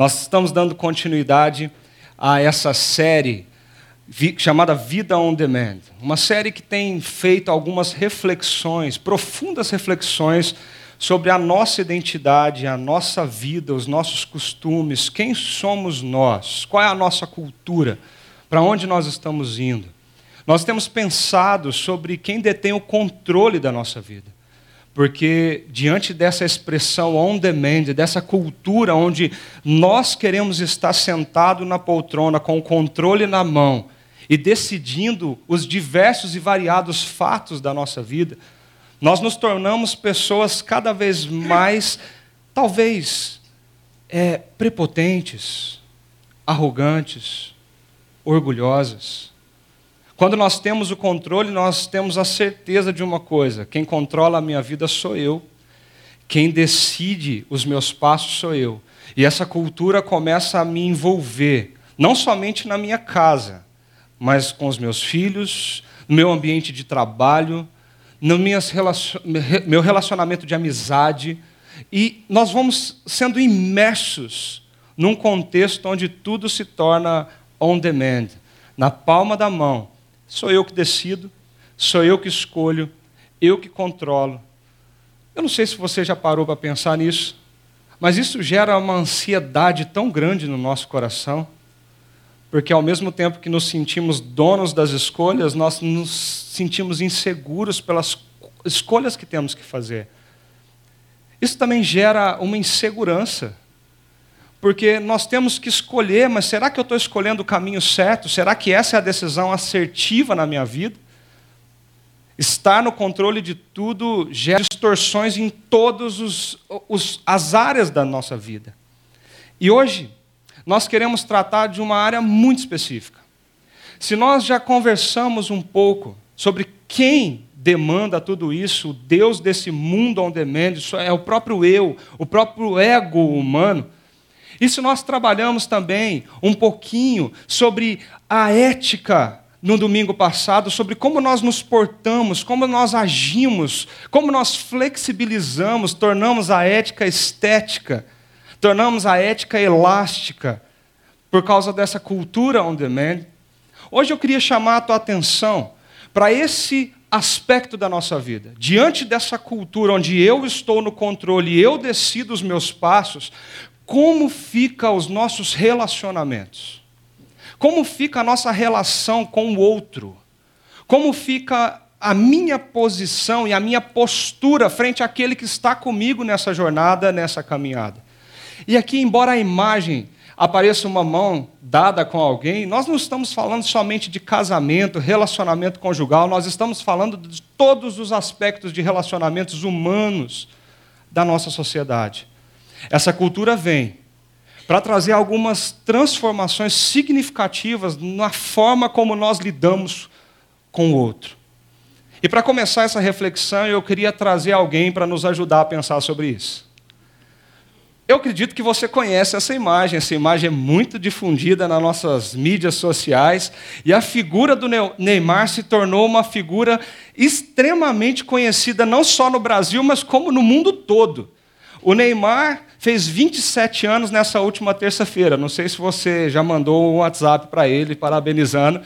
Nós estamos dando continuidade a essa série chamada Vida on Demand. Uma série que tem feito algumas reflexões, profundas reflexões sobre a nossa identidade, a nossa vida, os nossos costumes, quem somos nós, qual é a nossa cultura, para onde nós estamos indo. Nós temos pensado sobre quem detém o controle da nossa vida. Porque diante dessa expressão on demand, dessa cultura onde nós queremos estar sentado na poltrona com o controle na mão e decidindo os diversos e variados fatos da nossa vida, nós nos tornamos pessoas cada vez mais, talvez, é, prepotentes, arrogantes, orgulhosas. Quando nós temos o controle, nós temos a certeza de uma coisa: quem controla a minha vida sou eu, quem decide os meus passos sou eu. E essa cultura começa a me envolver, não somente na minha casa, mas com os meus filhos, no meu ambiente de trabalho, no meu relacionamento de amizade. E nós vamos sendo imersos num contexto onde tudo se torna on demand, na palma da mão Sou eu que decido, sou eu que escolho, eu que controlo. Eu não sei se você já parou para pensar nisso, mas isso gera uma ansiedade tão grande no nosso coração, porque ao mesmo tempo que nos sentimos donos das escolhas, nós nos sentimos inseguros pelas escolhas que temos que fazer. Isso também gera uma insegurança porque nós temos que escolher, mas será que eu estou escolhendo o caminho certo? Será que essa é a decisão assertiva na minha vida? Estar no controle de tudo gera distorções em todas as áreas da nossa vida. E hoje, nós queremos tratar de uma área muito específica. Se nós já conversamos um pouco sobre quem demanda tudo isso, o Deus desse mundo on demand, isso é o próprio eu, o próprio ego humano isso nós trabalhamos também um pouquinho sobre a ética no domingo passado, sobre como nós nos portamos, como nós agimos, como nós flexibilizamos, tornamos a ética estética, tornamos a ética elástica, por causa dessa cultura on demand. Hoje eu queria chamar a tua atenção para esse aspecto da nossa vida. Diante dessa cultura onde eu estou no controle e eu decido os meus passos, como fica os nossos relacionamentos? Como fica a nossa relação com o outro? Como fica a minha posição e a minha postura frente àquele que está comigo nessa jornada, nessa caminhada? E aqui, embora a imagem apareça uma mão dada com alguém, nós não estamos falando somente de casamento, relacionamento conjugal, nós estamos falando de todos os aspectos de relacionamentos humanos da nossa sociedade. Essa cultura vem para trazer algumas transformações significativas na forma como nós lidamos com o outro. E para começar essa reflexão, eu queria trazer alguém para nos ajudar a pensar sobre isso. Eu acredito que você conhece essa imagem, essa imagem é muito difundida nas nossas mídias sociais, e a figura do Neymar se tornou uma figura extremamente conhecida não só no Brasil, mas como no mundo todo. O Neymar fez 27 anos nessa última terça-feira. Não sei se você já mandou um WhatsApp para ele parabenizando.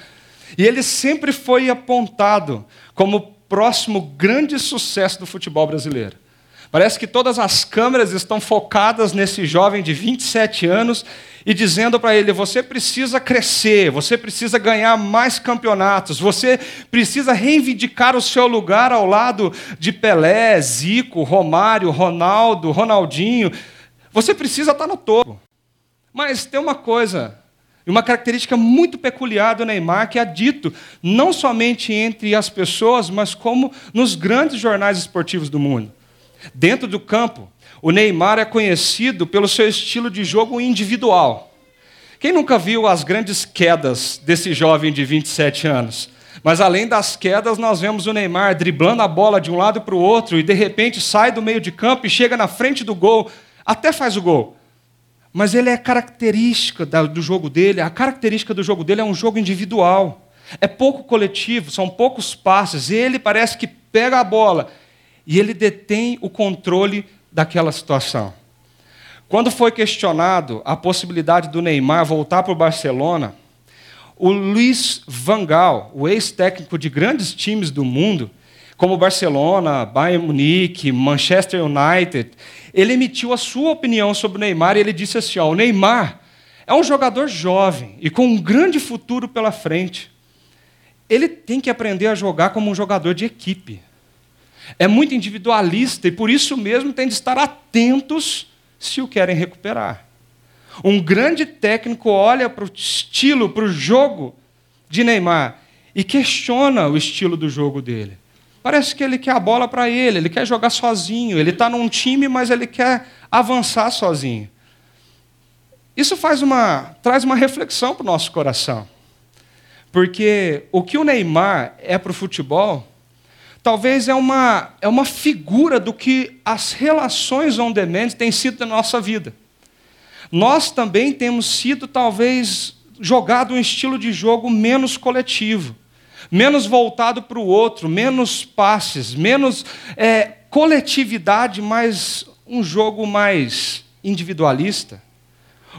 E ele sempre foi apontado como o próximo grande sucesso do futebol brasileiro. Parece que todas as câmeras estão focadas nesse jovem de 27 anos e dizendo para ele: você precisa crescer, você precisa ganhar mais campeonatos, você precisa reivindicar o seu lugar ao lado de Pelé, Zico, Romário, Ronaldo, Ronaldinho. Você precisa estar no topo. Mas tem uma coisa, uma característica muito peculiar do Neymar que é dito não somente entre as pessoas, mas como nos grandes jornais esportivos do mundo. Dentro do campo, o Neymar é conhecido pelo seu estilo de jogo individual. Quem nunca viu as grandes quedas desse jovem de 27 anos? Mas além das quedas, nós vemos o Neymar driblando a bola de um lado para o outro e de repente sai do meio de campo e chega na frente do gol, até faz o gol. Mas ele é característica do jogo dele, a característica do jogo dele é um jogo individual. É pouco coletivo, são poucos passes. Ele parece que pega a bola e ele detém o controle daquela situação. Quando foi questionado a possibilidade do Neymar voltar para o Barcelona, o Luiz Van Gaal, o ex-técnico de grandes times do mundo, como Barcelona, Bayern Munique, Manchester United, ele emitiu a sua opinião sobre o Neymar e ele disse assim: ó, o Neymar é um jogador jovem e com um grande futuro pela frente. Ele tem que aprender a jogar como um jogador de equipe. É muito individualista e por isso mesmo tem de estar atentos se o querem recuperar. Um grande técnico olha para o estilo, para o jogo de Neymar e questiona o estilo do jogo dele. Parece que ele quer a bola para ele, ele quer jogar sozinho, ele está num time, mas ele quer avançar sozinho. Isso faz uma, traz uma reflexão para o nosso coração. Porque o que o Neymar é para o futebol, talvez é uma, é uma figura do que as relações on demand têm sido na nossa vida nós também temos sido, talvez, jogado um estilo de jogo menos coletivo, menos voltado para o outro, menos passes, menos é, coletividade, mas um jogo mais individualista.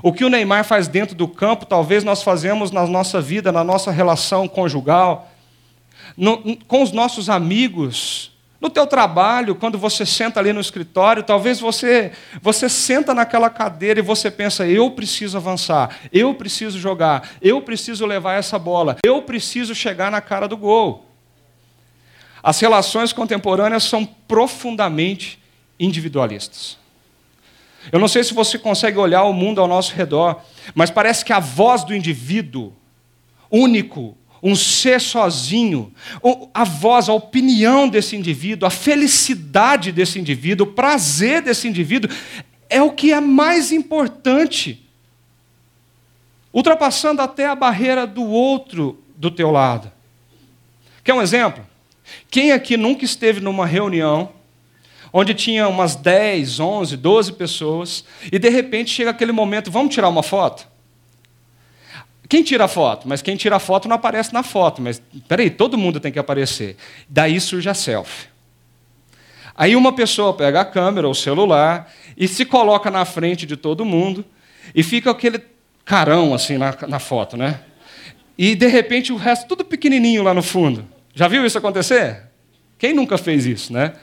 O que o Neymar faz dentro do campo, talvez nós fazemos na nossa vida, na nossa relação conjugal, no, com os nossos amigos, no teu trabalho, quando você senta ali no escritório, talvez você você senta naquela cadeira e você pensa: eu preciso avançar, eu preciso jogar, eu preciso levar essa bola, eu preciso chegar na cara do gol. As relações contemporâneas são profundamente individualistas. Eu não sei se você consegue olhar o mundo ao nosso redor, mas parece que a voz do indivíduo único, um ser sozinho, a voz, a opinião desse indivíduo, a felicidade desse indivíduo, o prazer desse indivíduo, é o que é mais importante, ultrapassando até a barreira do outro do teu lado. Quer um exemplo? Quem aqui nunca esteve numa reunião onde tinha umas 10, 11, 12 pessoas e de repente chega aquele momento, vamos tirar uma foto? Quem tira a foto? Mas quem tira a foto não aparece na foto. Mas peraí, todo mundo tem que aparecer. Daí surge a selfie. Aí uma pessoa pega a câmera, o celular, e se coloca na frente de todo mundo, e fica aquele carão assim na, na foto, né? E de repente o resto tudo pequenininho lá no fundo. Já viu isso acontecer? Quem nunca fez isso, né?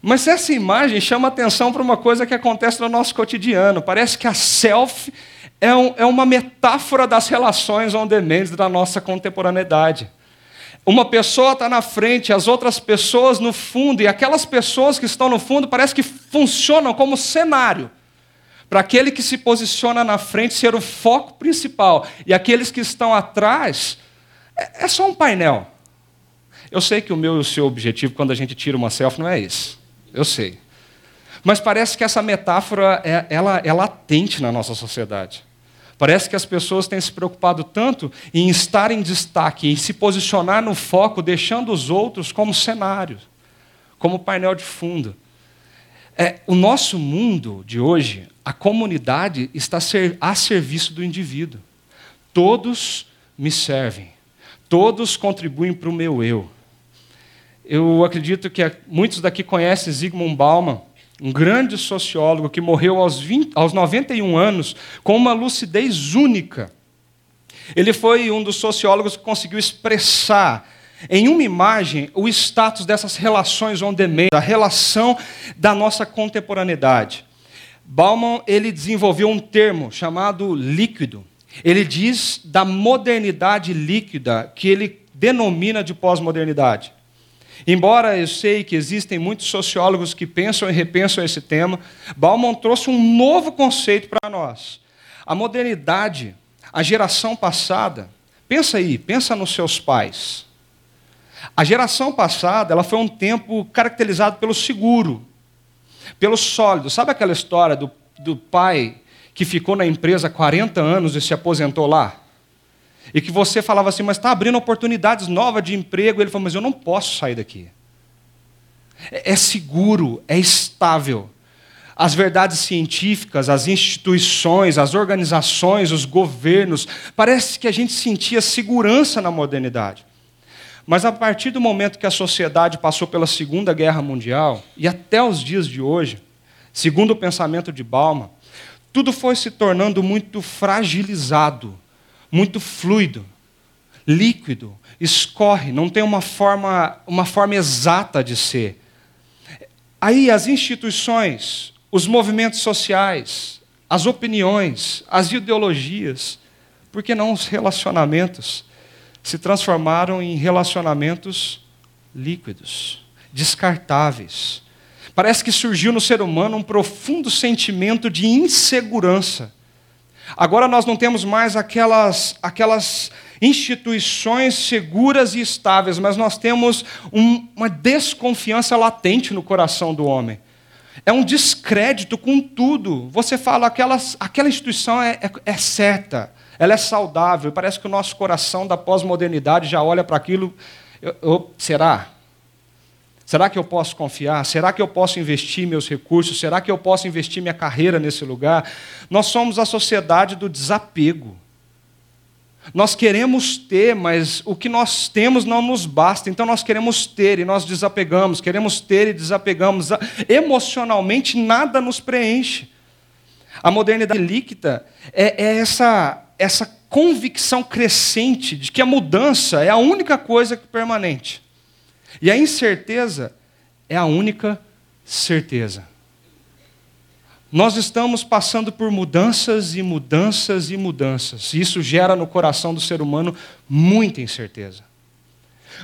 Mas essa imagem chama atenção para uma coisa que acontece no nosso cotidiano. Parece que a selfie é, um, é uma metáfora das relações on demand da nossa contemporaneidade. Uma pessoa está na frente, as outras pessoas no fundo, e aquelas pessoas que estão no fundo parece que funcionam como cenário para aquele que se posiciona na frente ser o foco principal, e aqueles que estão atrás é, é só um painel. Eu sei que o meu e o seu objetivo quando a gente tira uma selfie não é esse. Eu sei. Mas parece que essa metáfora é, ela é latente na nossa sociedade. Parece que as pessoas têm se preocupado tanto em estar em destaque, em se posicionar no foco, deixando os outros como cenário, como painel de fundo. É, o nosso mundo de hoje, a comunidade está a serviço do indivíduo. Todos me servem, todos contribuem para o meu eu. Eu acredito que muitos daqui conhecem Zygmunt Bauman, um grande sociólogo que morreu aos, 20, aos 91 anos com uma lucidez única. Ele foi um dos sociólogos que conseguiu expressar em uma imagem o status dessas relações on demand, a relação da nossa contemporaneidade. Bauman ele desenvolveu um termo chamado líquido. Ele diz da modernidade líquida que ele denomina de pós-modernidade. Embora eu sei que existem muitos sociólogos que pensam e repensam esse tema, Bauman trouxe um novo conceito para nós. A modernidade, a geração passada, pensa aí, pensa nos seus pais. A geração passada, ela foi um tempo caracterizado pelo seguro, pelo sólido. Sabe aquela história do, do pai que ficou na empresa 40 anos e se aposentou lá? E que você falava assim, mas está abrindo oportunidades novas de emprego. Ele falou, mas eu não posso sair daqui. É, é seguro, é estável. As verdades científicas, as instituições, as organizações, os governos, parece que a gente sentia segurança na modernidade. Mas a partir do momento que a sociedade passou pela Segunda Guerra Mundial, e até os dias de hoje, segundo o pensamento de Bauman, tudo foi se tornando muito fragilizado, muito fluido, líquido, escorre, não tem uma forma, uma forma exata de ser. Aí as instituições, os movimentos sociais, as opiniões, as ideologias, por que não os relacionamentos? se transformaram em relacionamentos líquidos, descartáveis. Parece que surgiu no ser humano um profundo sentimento de insegurança. Agora nós não temos mais aquelas, aquelas instituições seguras e estáveis, mas nós temos um, uma desconfiança latente no coração do homem. É um descrédito com tudo. Você fala, aquelas, aquela instituição é, é, é certa, ela é saudável. Parece que o nosso coração da pós-modernidade já olha para aquilo. Eu, eu, será? Será que eu posso confiar? Será que eu posso investir meus recursos? Será que eu posso investir minha carreira nesse lugar? Nós somos a sociedade do desapego. Nós queremos ter, mas o que nós temos não nos basta. Então nós queremos ter e nós desapegamos, queremos ter e desapegamos. Emocionalmente nada nos preenche. A modernidade líquida é, é essa essa convicção crescente de que a mudança é a única coisa que permanente. E a incerteza é a única certeza. Nós estamos passando por mudanças e mudanças e mudanças. E isso gera no coração do ser humano muita incerteza.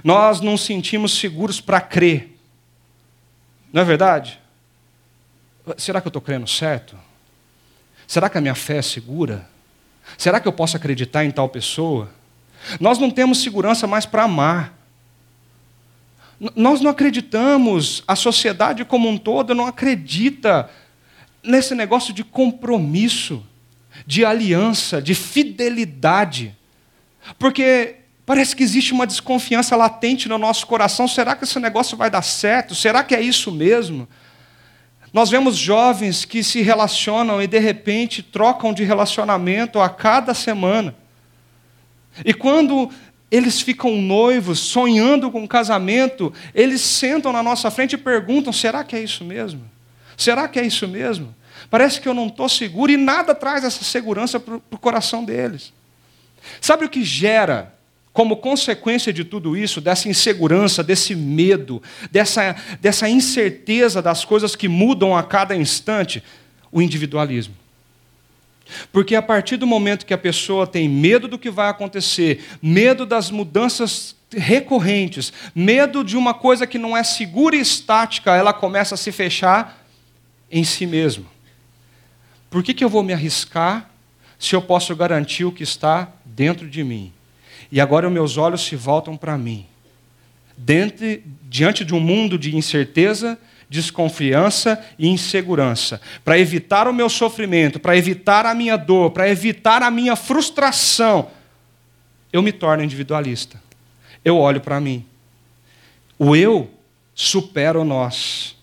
Nós não sentimos seguros para crer. Não é verdade? Será que eu estou crendo certo? Será que a minha fé é segura? Será que eu posso acreditar em tal pessoa? Nós não temos segurança mais para amar. Nós não acreditamos, a sociedade como um todo não acredita nesse negócio de compromisso, de aliança, de fidelidade. Porque parece que existe uma desconfiança latente no nosso coração: será que esse negócio vai dar certo? Será que é isso mesmo? Nós vemos jovens que se relacionam e de repente trocam de relacionamento a cada semana. E quando eles ficam noivos, sonhando com casamento, eles sentam na nossa frente e perguntam: será que é isso mesmo? Será que é isso mesmo? Parece que eu não estou seguro e nada traz essa segurança para o coração deles. Sabe o que gera como consequência de tudo isso, dessa insegurança, desse medo, dessa, dessa incerteza das coisas que mudam a cada instante, o individualismo. Porque a partir do momento que a pessoa tem medo do que vai acontecer, medo das mudanças recorrentes, medo de uma coisa que não é segura e estática, ela começa a se fechar em si mesma. Por que, que eu vou me arriscar se eu posso garantir o que está dentro de mim? E agora meus olhos se voltam para mim. Diante de um mundo de incerteza, desconfiança e insegurança, para evitar o meu sofrimento, para evitar a minha dor, para evitar a minha frustração, eu me torno individualista. Eu olho para mim. O eu supera o nós.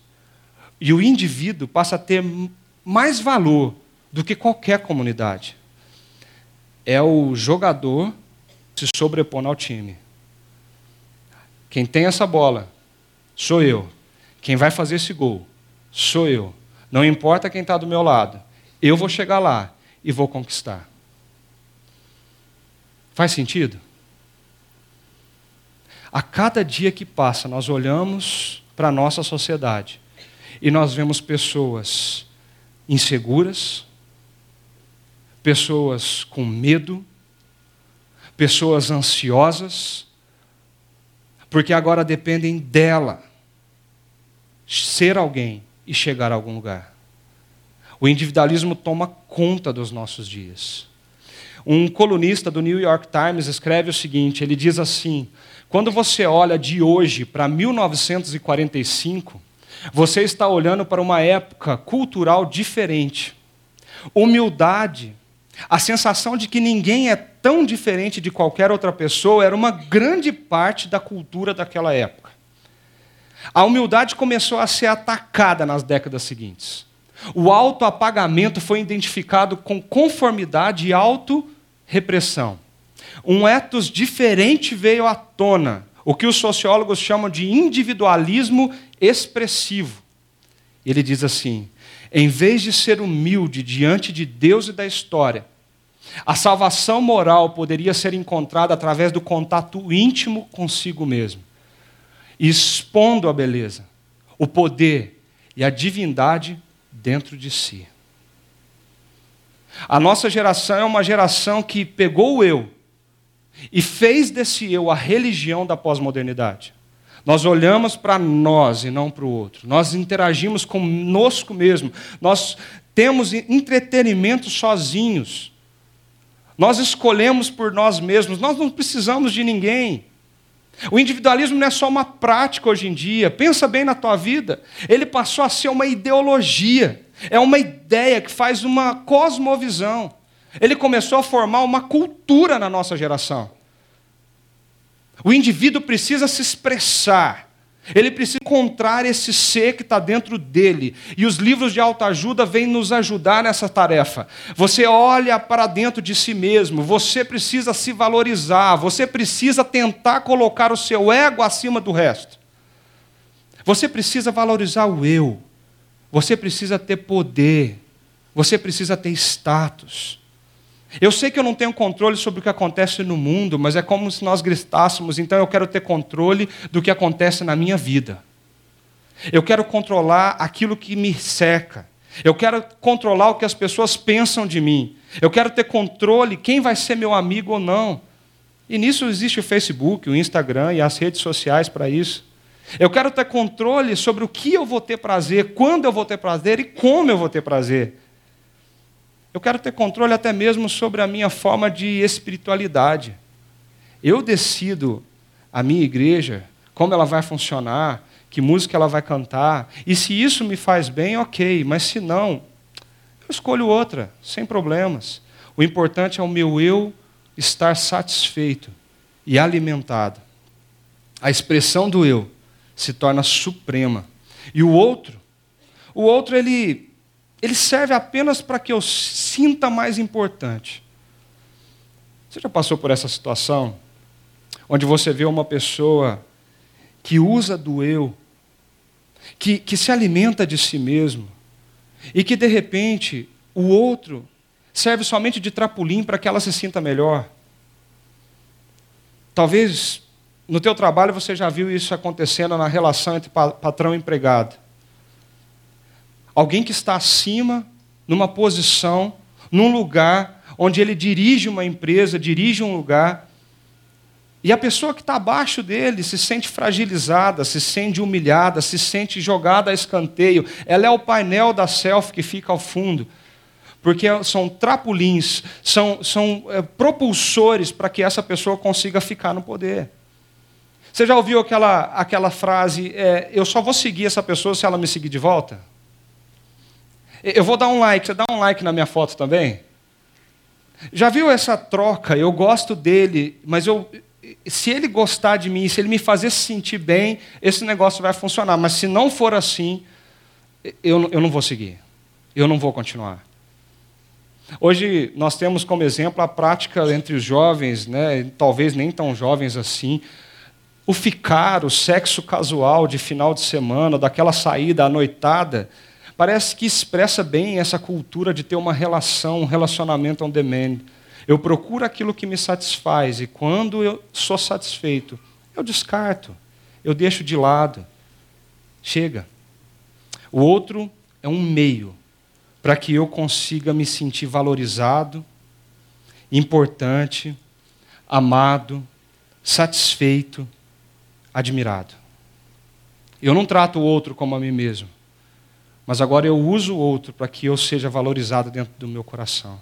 E o indivíduo passa a ter mais valor do que qualquer comunidade. É o jogador se sobrepondo ao time. Quem tem essa bola sou eu. Quem vai fazer esse gol sou eu. Não importa quem está do meu lado, eu vou chegar lá e vou conquistar. Faz sentido? A cada dia que passa, nós olhamos para a nossa sociedade e nós vemos pessoas inseguras, pessoas com medo, pessoas ansiosas, porque agora dependem dela ser alguém e chegar a algum lugar. O individualismo toma conta dos nossos dias. Um colunista do New York Times escreve o seguinte: ele diz assim, quando você olha de hoje para 1945, você está olhando para uma época cultural diferente. Humildade A sensação de que ninguém é tão diferente de qualquer outra pessoa era uma grande parte da cultura daquela época. A humildade começou a ser atacada nas décadas seguintes. O autoapagamento foi identificado com conformidade e auto-repressão. Um ethos diferente veio à tona, o que os sociólogos chamam de individualismo expressivo. Ele diz assim: em vez de ser humilde diante de Deus e da história, a salvação moral poderia ser encontrada através do contato íntimo consigo mesmo, expondo a beleza, o poder e a divindade dentro de si. A nossa geração é uma geração que pegou o eu e fez desse eu a religião da pós-modernidade. Nós olhamos para nós e não para o outro. Nós interagimos conosco mesmo. Nós temos entretenimento sozinhos. Nós escolhemos por nós mesmos. Nós não precisamos de ninguém. O individualismo não é só uma prática hoje em dia. Pensa bem na tua vida. Ele passou a ser uma ideologia. É uma ideia que faz uma cosmovisão. Ele começou a formar uma cultura na nossa geração. O indivíduo precisa se expressar. Ele precisa encontrar esse ser que está dentro dele. E os livros de autoajuda vêm nos ajudar nessa tarefa. Você olha para dentro de si mesmo, você precisa se valorizar, você precisa tentar colocar o seu ego acima do resto. Você precisa valorizar o eu. Você precisa ter poder. Você precisa ter status. Eu sei que eu não tenho controle sobre o que acontece no mundo, mas é como se nós gritássemos, então eu quero ter controle do que acontece na minha vida. Eu quero controlar aquilo que me cerca. Eu quero controlar o que as pessoas pensam de mim. Eu quero ter controle quem vai ser meu amigo ou não. E nisso existe o Facebook, o Instagram e as redes sociais para isso. Eu quero ter controle sobre o que eu vou ter prazer, quando eu vou ter prazer e como eu vou ter prazer. Eu quero ter controle até mesmo sobre a minha forma de espiritualidade. Eu decido a minha igreja, como ela vai funcionar, que música ela vai cantar. E se isso me faz bem, ok. Mas se não, eu escolho outra, sem problemas. O importante é o meu eu estar satisfeito e alimentado. A expressão do eu se torna suprema. E o outro, o outro ele ele serve apenas para que eu sinta mais importante. Você já passou por essa situação? Onde você vê uma pessoa que usa do eu, que, que se alimenta de si mesmo, e que de repente o outro serve somente de trapulim para que ela se sinta melhor. Talvez no teu trabalho você já viu isso acontecendo na relação entre patrão e empregado. Alguém que está acima, numa posição, num lugar onde ele dirige uma empresa, dirige um lugar, e a pessoa que está abaixo dele se sente fragilizada, se sente humilhada, se sente jogada a escanteio. Ela é o painel da self que fica ao fundo. Porque são trapulins, são, são é, propulsores para que essa pessoa consiga ficar no poder. Você já ouviu aquela, aquela frase: é, eu só vou seguir essa pessoa se ela me seguir de volta? Eu vou dar um like, você dá um like na minha foto também? Já viu essa troca? Eu gosto dele, mas eu, se ele gostar de mim, se ele me fazer se sentir bem, esse negócio vai funcionar. Mas se não for assim, eu, eu não vou seguir. Eu não vou continuar. Hoje nós temos como exemplo a prática entre os jovens, né, talvez nem tão jovens assim, o ficar, o sexo casual de final de semana, daquela saída à noitada parece que expressa bem essa cultura de ter uma relação, um relacionamento on demand. Eu procuro aquilo que me satisfaz e quando eu sou satisfeito, eu descarto, eu deixo de lado. Chega. O outro é um meio para que eu consiga me sentir valorizado, importante, amado, satisfeito, admirado. Eu não trato o outro como a mim mesmo mas agora eu uso o outro para que eu seja valorizado dentro do meu coração.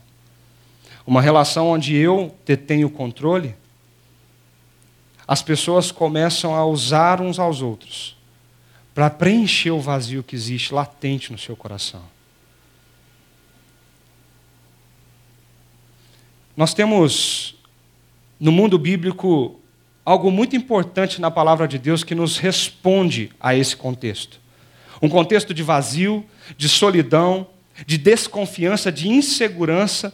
Uma relação onde eu detenho o controle, as pessoas começam a usar uns aos outros para preencher o vazio que existe latente no seu coração. Nós temos no mundo bíblico algo muito importante na palavra de Deus que nos responde a esse contexto. Um contexto de vazio, de solidão, de desconfiança, de insegurança.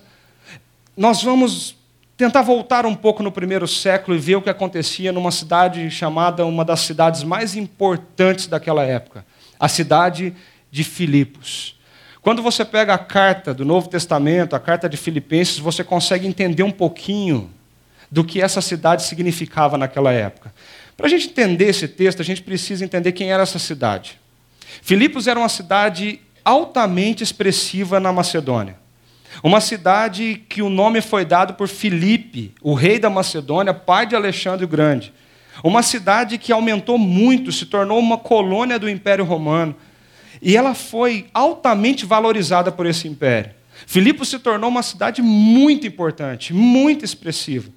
Nós vamos tentar voltar um pouco no primeiro século e ver o que acontecia numa cidade chamada uma das cidades mais importantes daquela época, a cidade de Filipos. Quando você pega a carta do Novo Testamento, a carta de Filipenses, você consegue entender um pouquinho do que essa cidade significava naquela época. Para a gente entender esse texto, a gente precisa entender quem era essa cidade. Filipos era uma cidade altamente expressiva na Macedônia. Uma cidade que o nome foi dado por Filipe, o rei da Macedônia, pai de Alexandre o Grande. Uma cidade que aumentou muito, se tornou uma colônia do Império Romano. E ela foi altamente valorizada por esse império. Filipos se tornou uma cidade muito importante, muito expressiva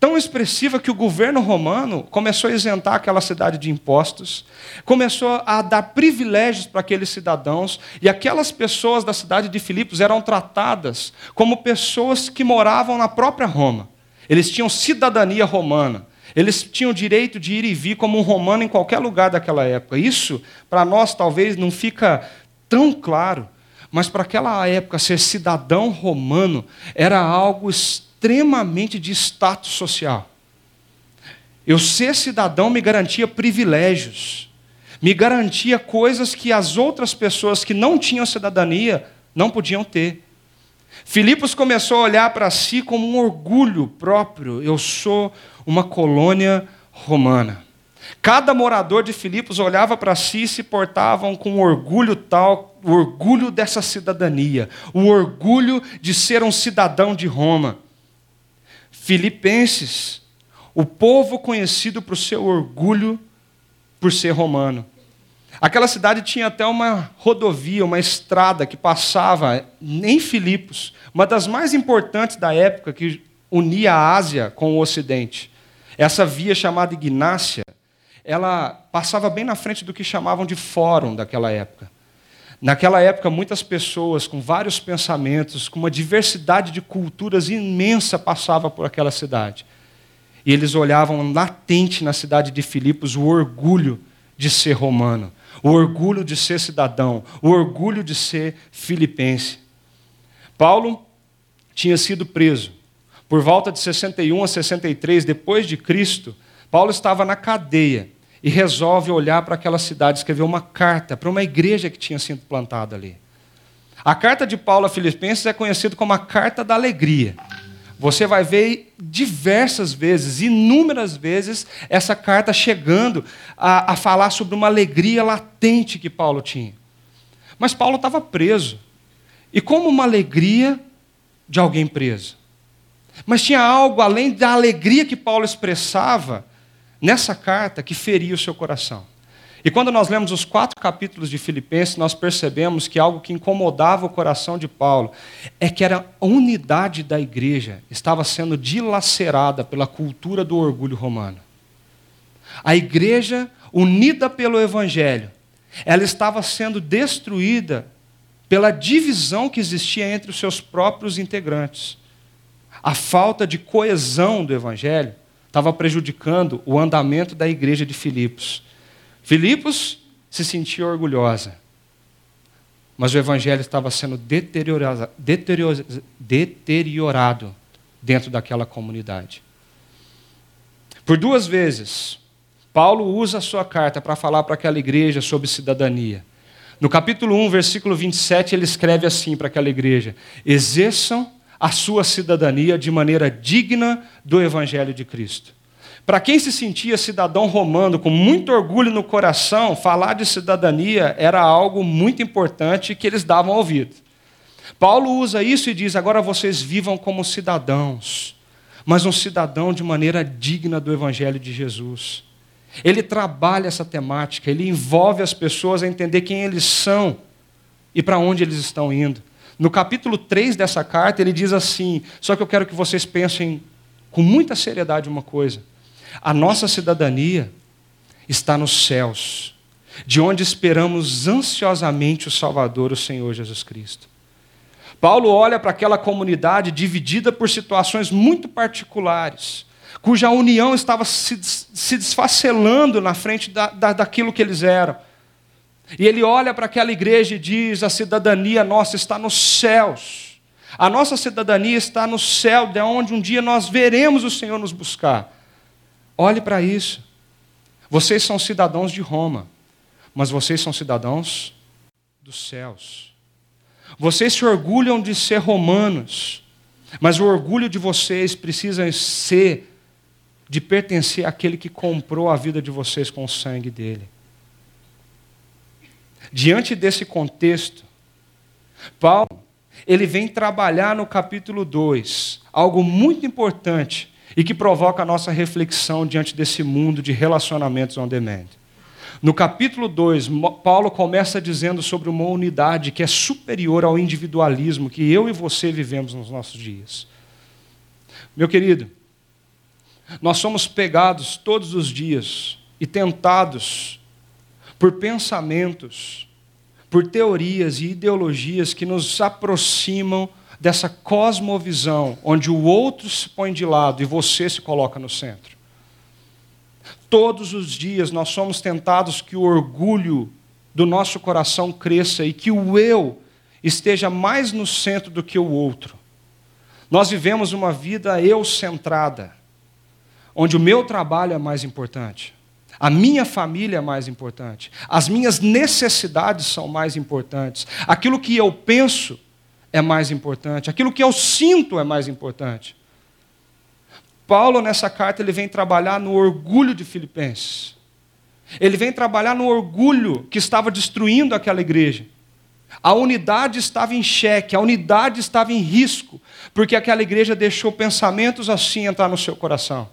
tão expressiva que o governo romano começou a isentar aquela cidade de impostos, começou a dar privilégios para aqueles cidadãos, e aquelas pessoas da cidade de Filipos eram tratadas como pessoas que moravam na própria Roma. Eles tinham cidadania romana. Eles tinham direito de ir e vir como um romano em qualquer lugar daquela época. Isso, para nós, talvez não fica tão claro, mas para aquela época, ser cidadão romano era algo extremamente de status social. Eu ser cidadão me garantia privilégios, me garantia coisas que as outras pessoas que não tinham cidadania não podiam ter. Filipos começou a olhar para si como um orgulho próprio. Eu sou uma colônia romana. Cada morador de Filipos olhava para si e se portavam com orgulho tal, o orgulho dessa cidadania, o orgulho de ser um cidadão de Roma. Filipenses, o povo conhecido por seu orgulho por ser romano. Aquela cidade tinha até uma rodovia, uma estrada que passava em Filipos, uma das mais importantes da época que unia a Ásia com o Ocidente. Essa via chamada Ignácia, ela passava bem na frente do que chamavam de fórum daquela época. Naquela época, muitas pessoas com vários pensamentos, com uma diversidade de culturas imensa passava por aquela cidade. E eles olhavam latente na cidade de Filipos o orgulho de ser romano, o orgulho de ser cidadão, o orgulho de ser filipense. Paulo tinha sido preso. Por volta de 61 a 63 depois de Cristo, Paulo estava na cadeia e resolve olhar para aquela cidade, escrever uma carta para uma igreja que tinha sido plantada ali. A carta de Paulo a Filipenses é conhecida como a carta da alegria. Você vai ver diversas vezes, inúmeras vezes, essa carta chegando a, a falar sobre uma alegria latente que Paulo tinha. Mas Paulo estava preso. E como uma alegria de alguém preso. Mas tinha algo além da alegria que Paulo expressava, nessa carta que feria o seu coração. E quando nós lemos os quatro capítulos de Filipenses, nós percebemos que algo que incomodava o coração de Paulo é que a unidade da igreja estava sendo dilacerada pela cultura do orgulho romano. A igreja, unida pelo evangelho, ela estava sendo destruída pela divisão que existia entre os seus próprios integrantes. A falta de coesão do evangelho estava prejudicando o andamento da igreja de Filipos. Filipos se sentia orgulhosa, mas o evangelho estava sendo deteriorado, deteriorado dentro daquela comunidade. Por duas vezes, Paulo usa a sua carta para falar para aquela igreja sobre cidadania. No capítulo 1, versículo 27, ele escreve assim para aquela igreja: Exerçam a sua cidadania de maneira digna do Evangelho de Cristo. Para quem se sentia cidadão romano com muito orgulho no coração, falar de cidadania era algo muito importante que eles davam ouvido. Paulo usa isso e diz: agora vocês vivam como cidadãos, mas um cidadão de maneira digna do Evangelho de Jesus. Ele trabalha essa temática, ele envolve as pessoas a entender quem eles são e para onde eles estão indo. No capítulo 3 dessa carta, ele diz assim: só que eu quero que vocês pensem com muita seriedade uma coisa. A nossa cidadania está nos céus, de onde esperamos ansiosamente o Salvador, o Senhor Jesus Cristo. Paulo olha para aquela comunidade dividida por situações muito particulares, cuja união estava se, se desfacelando na frente da, da, daquilo que eles eram. E ele olha para aquela igreja e diz: a cidadania nossa está nos céus. A nossa cidadania está no céu, de onde um dia nós veremos o Senhor nos buscar. Olhe para isso. Vocês são cidadãos de Roma, mas vocês são cidadãos dos céus. Vocês se orgulham de ser romanos, mas o orgulho de vocês precisa ser de pertencer àquele que comprou a vida de vocês com o sangue dele. Diante desse contexto, Paulo ele vem trabalhar no capítulo 2 algo muito importante e que provoca a nossa reflexão diante desse mundo de relacionamentos on demand. No capítulo 2, Paulo começa dizendo sobre uma unidade que é superior ao individualismo que eu e você vivemos nos nossos dias. Meu querido, nós somos pegados todos os dias e tentados por pensamentos, por teorias e ideologias que nos aproximam dessa cosmovisão, onde o outro se põe de lado e você se coloca no centro. Todos os dias nós somos tentados que o orgulho do nosso coração cresça e que o eu esteja mais no centro do que o outro. Nós vivemos uma vida eu-centrada, onde o meu trabalho é mais importante, a minha família é mais importante, as minhas necessidades são mais importantes, aquilo que eu penso é mais importante, aquilo que eu sinto é mais importante. Paulo, nessa carta, ele vem trabalhar no orgulho de Filipenses. Ele vem trabalhar no orgulho que estava destruindo aquela igreja. A unidade estava em xeque, a unidade estava em risco, porque aquela igreja deixou pensamentos assim entrar no seu coração.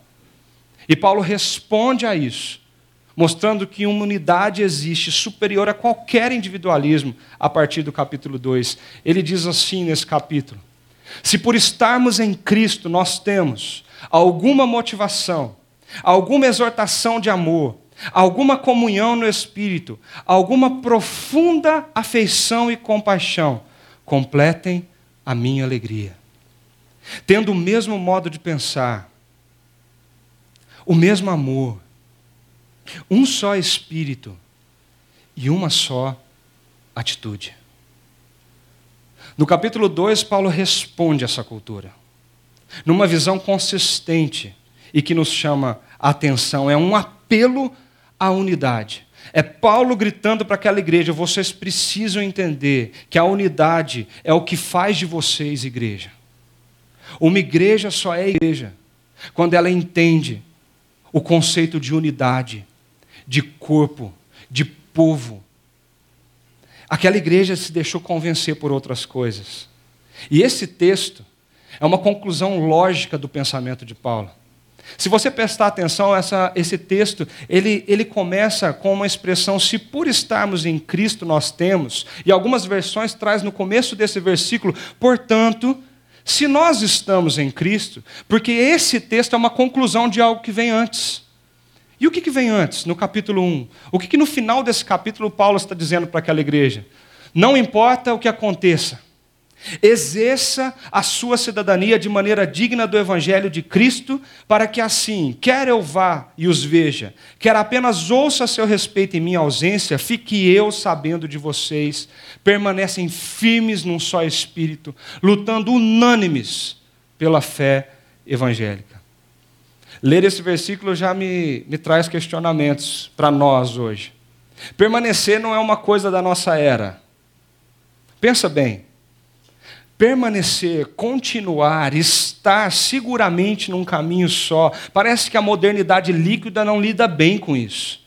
E Paulo responde a isso, mostrando que uma unidade existe superior a qualquer individualismo, a partir do capítulo 2. Ele diz assim nesse capítulo: Se por estarmos em Cristo nós temos alguma motivação, alguma exortação de amor, alguma comunhão no espírito, alguma profunda afeição e compaixão, completem a minha alegria. Tendo o mesmo modo de pensar, o mesmo amor, um só espírito e uma só atitude. No capítulo 2, Paulo responde essa cultura numa visão consistente e que nos chama a atenção. É um apelo à unidade. É Paulo gritando para aquela igreja: vocês precisam entender que a unidade é o que faz de vocês igreja. Uma igreja só é igreja quando ela entende o conceito de unidade, de corpo, de povo. Aquela igreja se deixou convencer por outras coisas. E esse texto é uma conclusão lógica do pensamento de Paulo. Se você prestar atenção, essa, esse texto, ele, ele começa com uma expressão, se por estarmos em Cristo nós temos, e algumas versões traz no começo desse versículo, portanto, se nós estamos em Cristo, porque esse texto é uma conclusão de algo que vem antes. E o que, que vem antes, no capítulo 1? O que, que no final desse capítulo Paulo está dizendo para aquela igreja? Não importa o que aconteça, Exerça a sua cidadania de maneira digna do Evangelho de Cristo, para que assim, quer eu vá e os veja, quer apenas ouça a seu respeito em minha ausência, fique eu sabendo de vocês, permanecem firmes num só espírito, lutando unânimes pela fé evangélica. Ler esse versículo já me, me traz questionamentos para nós hoje. Permanecer não é uma coisa da nossa era. Pensa bem permanecer, continuar, estar seguramente num caminho só. Parece que a modernidade líquida não lida bem com isso.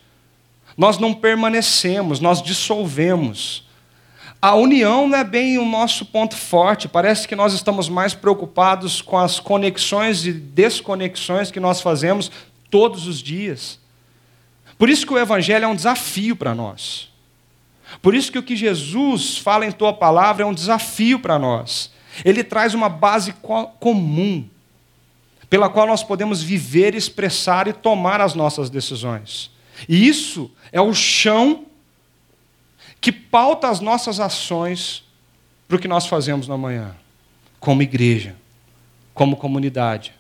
Nós não permanecemos, nós dissolvemos. A união não é bem o nosso ponto forte, parece que nós estamos mais preocupados com as conexões e desconexões que nós fazemos todos os dias. Por isso que o Evangelho é um desafio para nós. Por isso que o que Jesus fala em tua palavra é um desafio para nós. Ele traz uma base comum, pela qual nós podemos viver, expressar e tomar as nossas decisões. E isso é o chão que pauta as nossas ações para o que nós fazemos na manhã, como igreja, como comunidade.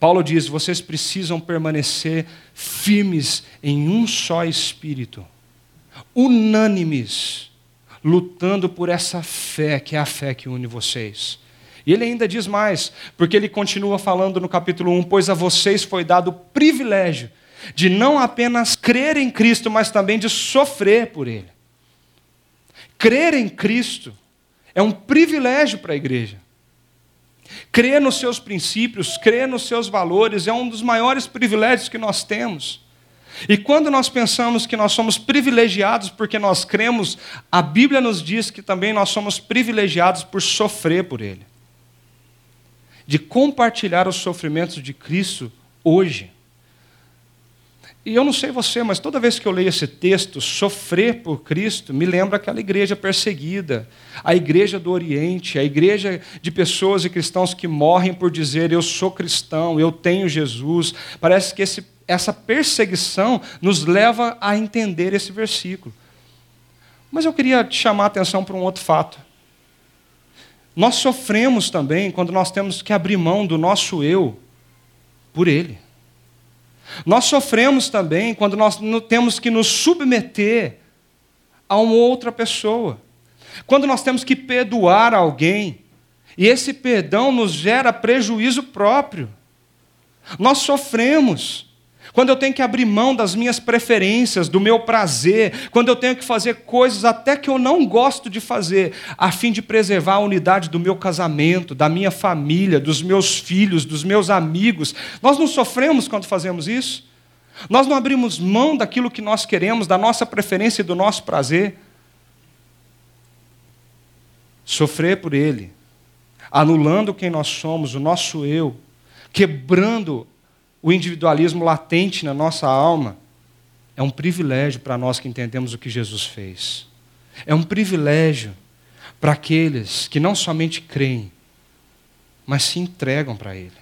Paulo diz: vocês precisam permanecer firmes em um só espírito, unânimes, lutando por essa fé, que é a fé que une vocês. E ele ainda diz mais, porque ele continua falando no capítulo 1: Pois a vocês foi dado o privilégio de não apenas crer em Cristo, mas também de sofrer por Ele. Crer em Cristo é um privilégio para a igreja. Crer nos seus princípios, crer nos seus valores é um dos maiores privilégios que nós temos. E quando nós pensamos que nós somos privilegiados porque nós cremos, a Bíblia nos diz que também nós somos privilegiados por sofrer por Ele. De compartilhar os sofrimentos de Cristo hoje. E eu não sei você, mas toda vez que eu leio esse texto, sofrer por Cristo, me lembra aquela igreja perseguida, a igreja do Oriente, a igreja de pessoas e cristãos que morrem por dizer eu sou cristão, eu tenho Jesus. Parece que esse, essa perseguição nos leva a entender esse versículo. Mas eu queria te chamar a atenção para um outro fato. Nós sofremos também quando nós temos que abrir mão do nosso eu por Ele. Nós sofremos também quando nós temos que nos submeter a uma outra pessoa. Quando nós temos que perdoar alguém, e esse perdão nos gera prejuízo próprio. Nós sofremos quando eu tenho que abrir mão das minhas preferências, do meu prazer, quando eu tenho que fazer coisas até que eu não gosto de fazer, a fim de preservar a unidade do meu casamento, da minha família, dos meus filhos, dos meus amigos. Nós não sofremos quando fazemos isso? Nós não abrimos mão daquilo que nós queremos, da nossa preferência e do nosso prazer? Sofrer por Ele, anulando quem nós somos, o nosso eu, quebrando o individualismo latente na nossa alma, é um privilégio para nós que entendemos o que Jesus fez. É um privilégio para aqueles que não somente creem, mas se entregam para Ele.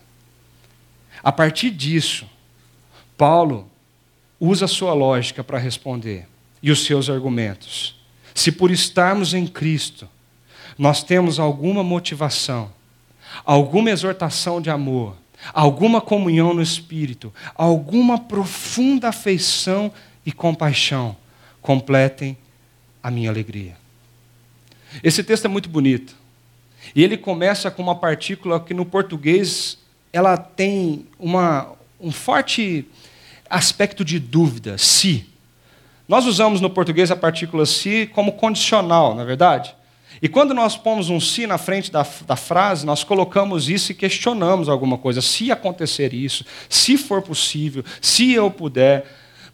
A partir disso, Paulo usa a sua lógica para responder e os seus argumentos. Se por estarmos em Cristo, nós temos alguma motivação, alguma exortação de amor, alguma comunhão no espírito, alguma profunda afeição e compaixão, completem a minha alegria. Esse texto é muito bonito. E ele começa com uma partícula que no português ela tem uma, um forte aspecto de dúvida, se. Nós usamos no português a partícula se como condicional, na é verdade? E quando nós pomos um se na frente da, da frase, nós colocamos isso e questionamos alguma coisa. Se acontecer isso, se for possível, se eu puder.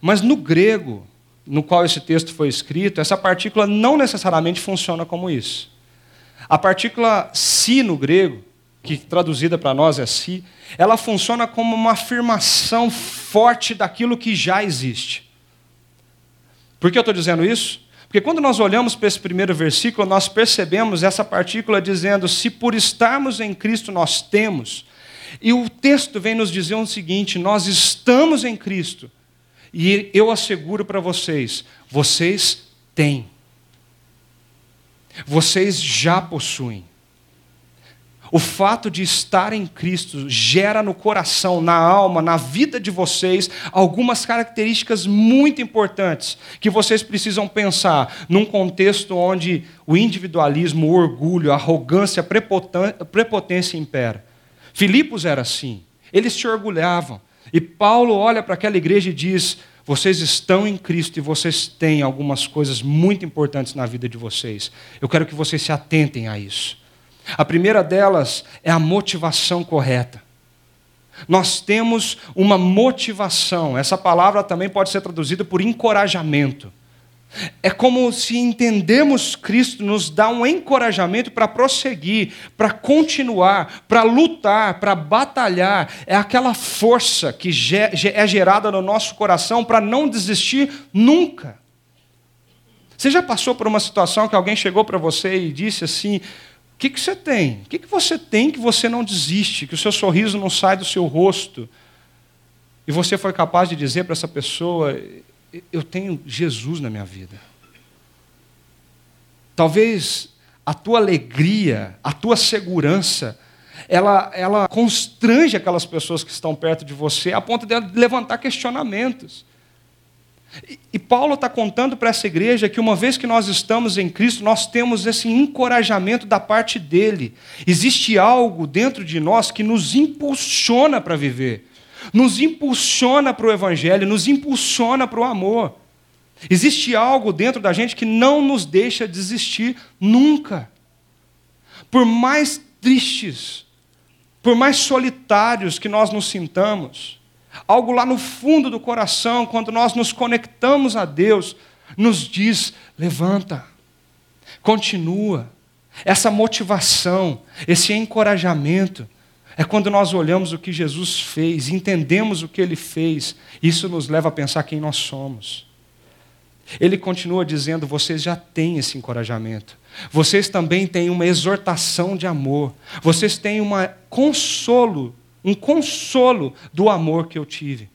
Mas no grego, no qual esse texto foi escrito, essa partícula não necessariamente funciona como isso. A partícula se no grego, que traduzida para nós é si, ela funciona como uma afirmação forte daquilo que já existe. Por que eu estou dizendo isso? Porque quando nós olhamos para esse primeiro versículo, nós percebemos essa partícula dizendo: se por estarmos em Cristo nós temos. E o texto vem nos dizer o seguinte: nós estamos em Cristo. E eu asseguro para vocês: vocês têm. Vocês já possuem. O fato de estar em Cristo gera no coração, na alma, na vida de vocês algumas características muito importantes que vocês precisam pensar num contexto onde o individualismo, o orgulho, a arrogância, a prepotência impera. Filipos era assim. Eles se orgulhavam. E Paulo olha para aquela igreja e diz: vocês estão em Cristo e vocês têm algumas coisas muito importantes na vida de vocês. Eu quero que vocês se atentem a isso. A primeira delas é a motivação correta. Nós temos uma motivação, essa palavra também pode ser traduzida por encorajamento. É como se entendemos Cristo nos dá um encorajamento para prosseguir, para continuar, para lutar, para batalhar. É aquela força que é gerada no nosso coração para não desistir nunca. Você já passou por uma situação que alguém chegou para você e disse assim: que, que você tem? O que, que você tem que você não desiste, que o seu sorriso não sai do seu rosto? E você foi capaz de dizer para essa pessoa: Eu tenho Jesus na minha vida. Talvez a tua alegria, a tua segurança, ela, ela constrange aquelas pessoas que estão perto de você a ponto de levantar questionamentos. E, Paulo está contando para essa igreja que uma vez que nós estamos em Cristo, nós temos esse encorajamento da parte dele. Existe algo dentro de nós que nos impulsiona para viver, nos impulsiona para o Evangelho, nos impulsiona para o amor. Existe algo dentro da gente que não nos deixa desistir nunca. Por mais tristes, por mais solitários que nós nos sintamos, algo lá no fundo do coração, quando nós nos conectamos a Deus, nos diz: levanta, continua. Essa motivação, esse encorajamento, é quando nós olhamos o que Jesus fez, entendemos o que ele fez, isso nos leva a pensar quem nós somos. Ele continua dizendo: vocês já têm esse encorajamento. Vocês também têm uma exortação de amor. Vocês têm um consolo, um consolo do amor que eu tive.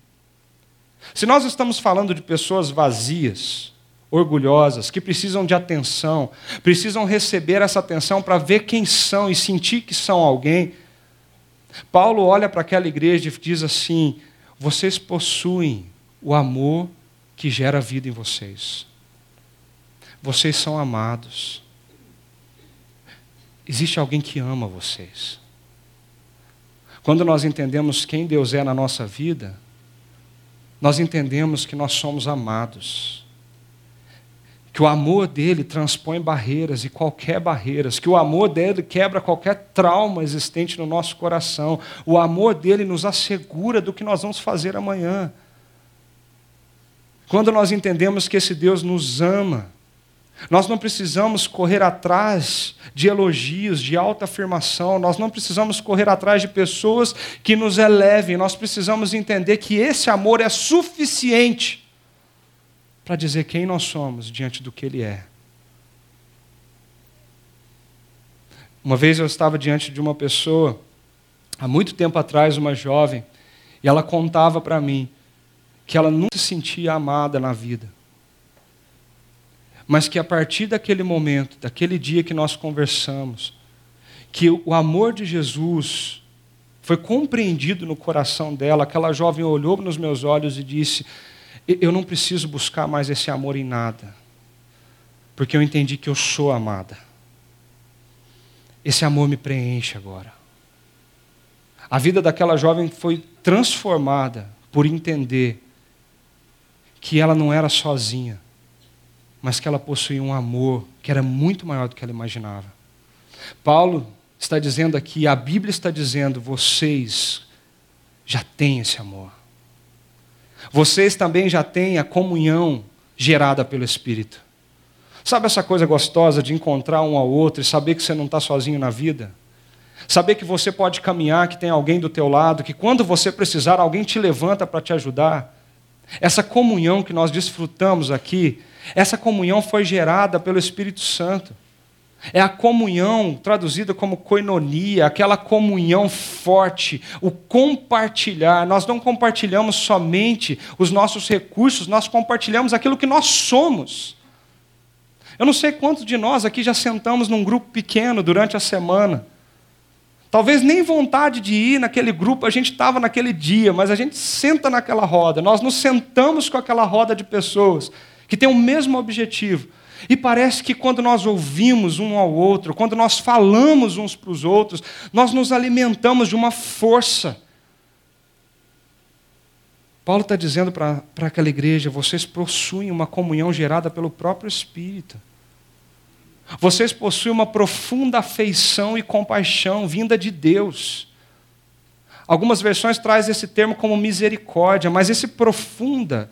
Se nós estamos falando de pessoas vazias, orgulhosas, que precisam de atenção, precisam receber essa atenção para ver quem são e sentir que são alguém, Paulo olha para aquela igreja e diz assim: vocês possuem o amor que gera vida em vocês. Vocês são amados. Existe alguém que ama vocês. Quando nós entendemos quem Deus é na nossa vida, nós entendemos que nós somos amados. Que o amor dele transpõe barreiras e qualquer barreiras, que o amor dele quebra qualquer trauma existente no nosso coração. O amor dele nos assegura do que nós vamos fazer amanhã. Quando nós entendemos que esse Deus nos ama, nós não precisamos correr atrás de elogios, de alta afirmação, nós não precisamos correr atrás de pessoas que nos elevem, nós precisamos entender que esse amor é suficiente para dizer quem nós somos diante do que Ele é. Uma vez eu estava diante de uma pessoa, há muito tempo atrás, uma jovem, e ela contava para mim que ela nunca se sentia amada na vida. Mas que a partir daquele momento, daquele dia que nós conversamos, que o amor de Jesus foi compreendido no coração dela, aquela jovem olhou nos meus olhos e disse: Eu não preciso buscar mais esse amor em nada, porque eu entendi que eu sou amada. Esse amor me preenche agora. A vida daquela jovem foi transformada por entender que ela não era sozinha, mas que ela possuía um amor que era muito maior do que ela imaginava. Paulo está dizendo aqui, a Bíblia está dizendo, vocês já têm esse amor. Vocês também já têm a comunhão gerada pelo Espírito. Sabe essa coisa gostosa de encontrar um ao outro e saber que você não está sozinho na vida? Saber que você pode caminhar, que tem alguém do teu lado, que quando você precisar, alguém te levanta para te ajudar. Essa comunhão que nós desfrutamos aqui, essa comunhão foi gerada pelo Espírito Santo. É a comunhão traduzida como koinonia, aquela comunhão forte, o compartilhar. Nós não compartilhamos somente os nossos recursos, nós compartilhamos aquilo que nós somos. Eu não sei quantos de nós aqui já sentamos num grupo pequeno durante a semana Talvez nem vontade de ir naquele grupo a gente estava naquele dia, mas a gente senta naquela roda, nós nos sentamos com aquela roda de pessoas que têm o mesmo objetivo. E parece que quando nós ouvimos um ao outro, quando nós falamos uns para os outros, nós nos alimentamos de uma força. Paulo está dizendo para aquela igreja: vocês possuem uma comunhão gerada pelo próprio Espírito. Vocês possuem uma profunda afeição e compaixão vinda de Deus. Algumas versões trazem esse termo como misericórdia, mas esse profunda,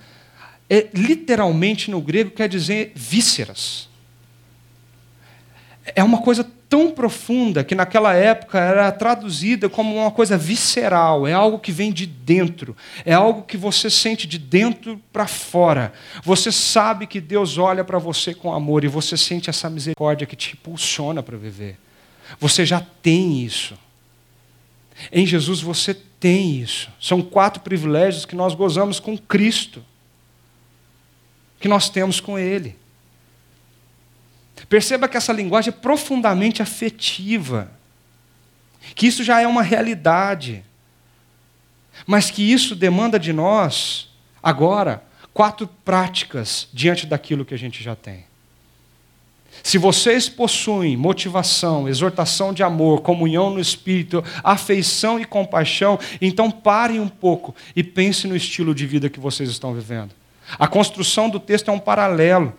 é, literalmente no grego, quer dizer vísceras. É uma coisa tão profunda que naquela época era traduzida como uma coisa visceral, é algo que vem de dentro, é algo que você sente de dentro para fora. Você sabe que Deus olha para você com amor e você sente essa misericórdia que te impulsiona para viver. Você já tem isso. Em Jesus você tem isso. São quatro privilégios que nós gozamos com Cristo, que nós temos com Ele. Perceba que essa linguagem é profundamente afetiva, que isso já é uma realidade, mas que isso demanda de nós, agora, quatro práticas diante daquilo que a gente já tem. Se vocês possuem motivação, exortação de amor, comunhão no espírito, afeição e compaixão, então parem um pouco e pensem no estilo de vida que vocês estão vivendo. A construção do texto é um paralelo.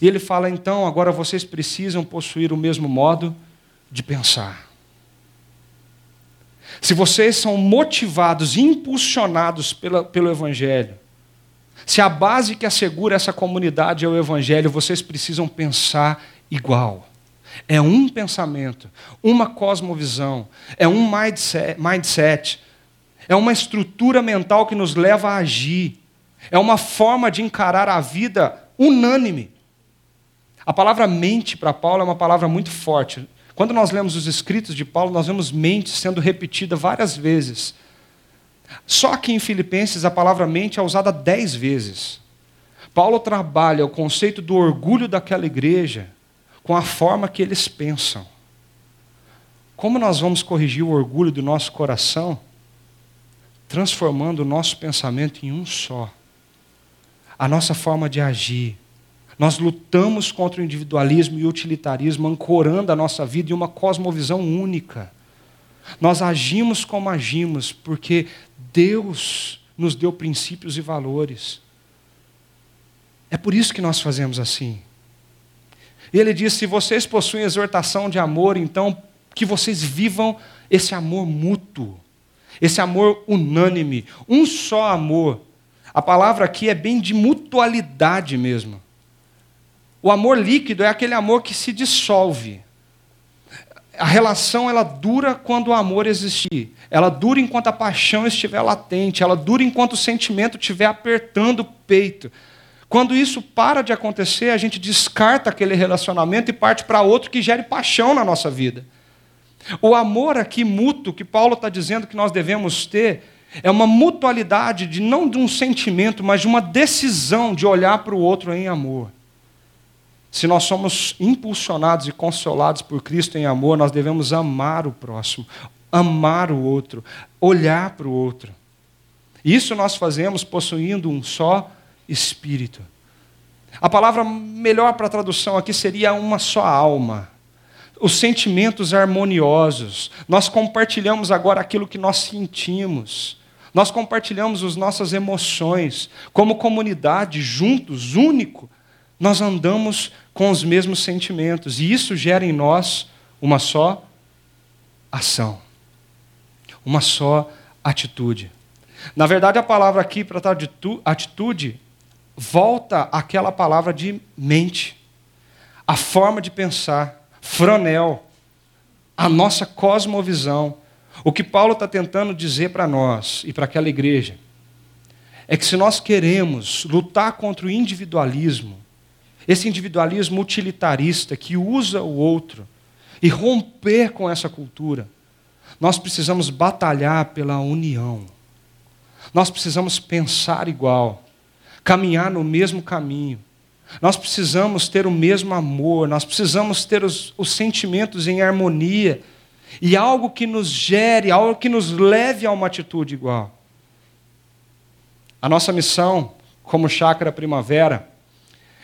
E ele fala então, agora vocês precisam possuir o mesmo modo de pensar. Se vocês são motivados, impulsionados pela, pelo Evangelho, se a base que assegura essa comunidade é o Evangelho, vocês precisam pensar igual. É um pensamento, uma cosmovisão, é um mindset, é uma estrutura mental que nos leva a agir, é uma forma de encarar a vida unânime. A palavra mente para Paulo é uma palavra muito forte. Quando nós lemos os escritos de Paulo, nós vemos mente sendo repetida várias vezes. Só que em Filipenses a palavra mente é usada dez vezes. Paulo trabalha o conceito do orgulho daquela igreja com a forma que eles pensam. Como nós vamos corrigir o orgulho do nosso coração? Transformando o nosso pensamento em um só. A nossa forma de agir. Nós lutamos contra o individualismo e o utilitarismo, ancorando a nossa vida em uma cosmovisão única. Nós agimos como agimos, porque Deus nos deu princípios e valores. É por isso que nós fazemos assim. E ele diz: se vocês possuem exortação de amor, então que vocês vivam esse amor mútuo, esse amor unânime, um só amor. A palavra aqui é bem de mutualidade mesmo. O amor líquido é aquele amor que se dissolve. A relação ela dura quando o amor existir. Ela dura enquanto a paixão estiver latente. Ela dura enquanto o sentimento estiver apertando o peito. Quando isso para de acontecer, a gente descarta aquele relacionamento e parte para outro que gere paixão na nossa vida. O amor aqui mútuo que Paulo está dizendo que nós devemos ter é uma mutualidade de não de um sentimento, mas de uma decisão de olhar para o outro em amor. Se nós somos impulsionados e consolados por Cristo em amor, nós devemos amar o próximo, amar o outro, olhar para o outro. Isso nós fazemos possuindo um só espírito. A palavra melhor para tradução aqui seria uma só alma. Os sentimentos harmoniosos. Nós compartilhamos agora aquilo que nós sentimos. Nós compartilhamos as nossas emoções. Como comunidade, juntos, único, nós andamos com os mesmos sentimentos. E isso gera em nós uma só ação, uma só atitude. Na verdade, a palavra aqui para atitude volta àquela palavra de mente, a forma de pensar, fronel, a nossa cosmovisão. O que Paulo está tentando dizer para nós e para aquela igreja é que se nós queremos lutar contra o individualismo, esse individualismo utilitarista que usa o outro e romper com essa cultura. Nós precisamos batalhar pela união. Nós precisamos pensar igual, caminhar no mesmo caminho. Nós precisamos ter o mesmo amor, nós precisamos ter os, os sentimentos em harmonia e algo que nos gere, algo que nos leve a uma atitude igual. A nossa missão, como Chácara Primavera,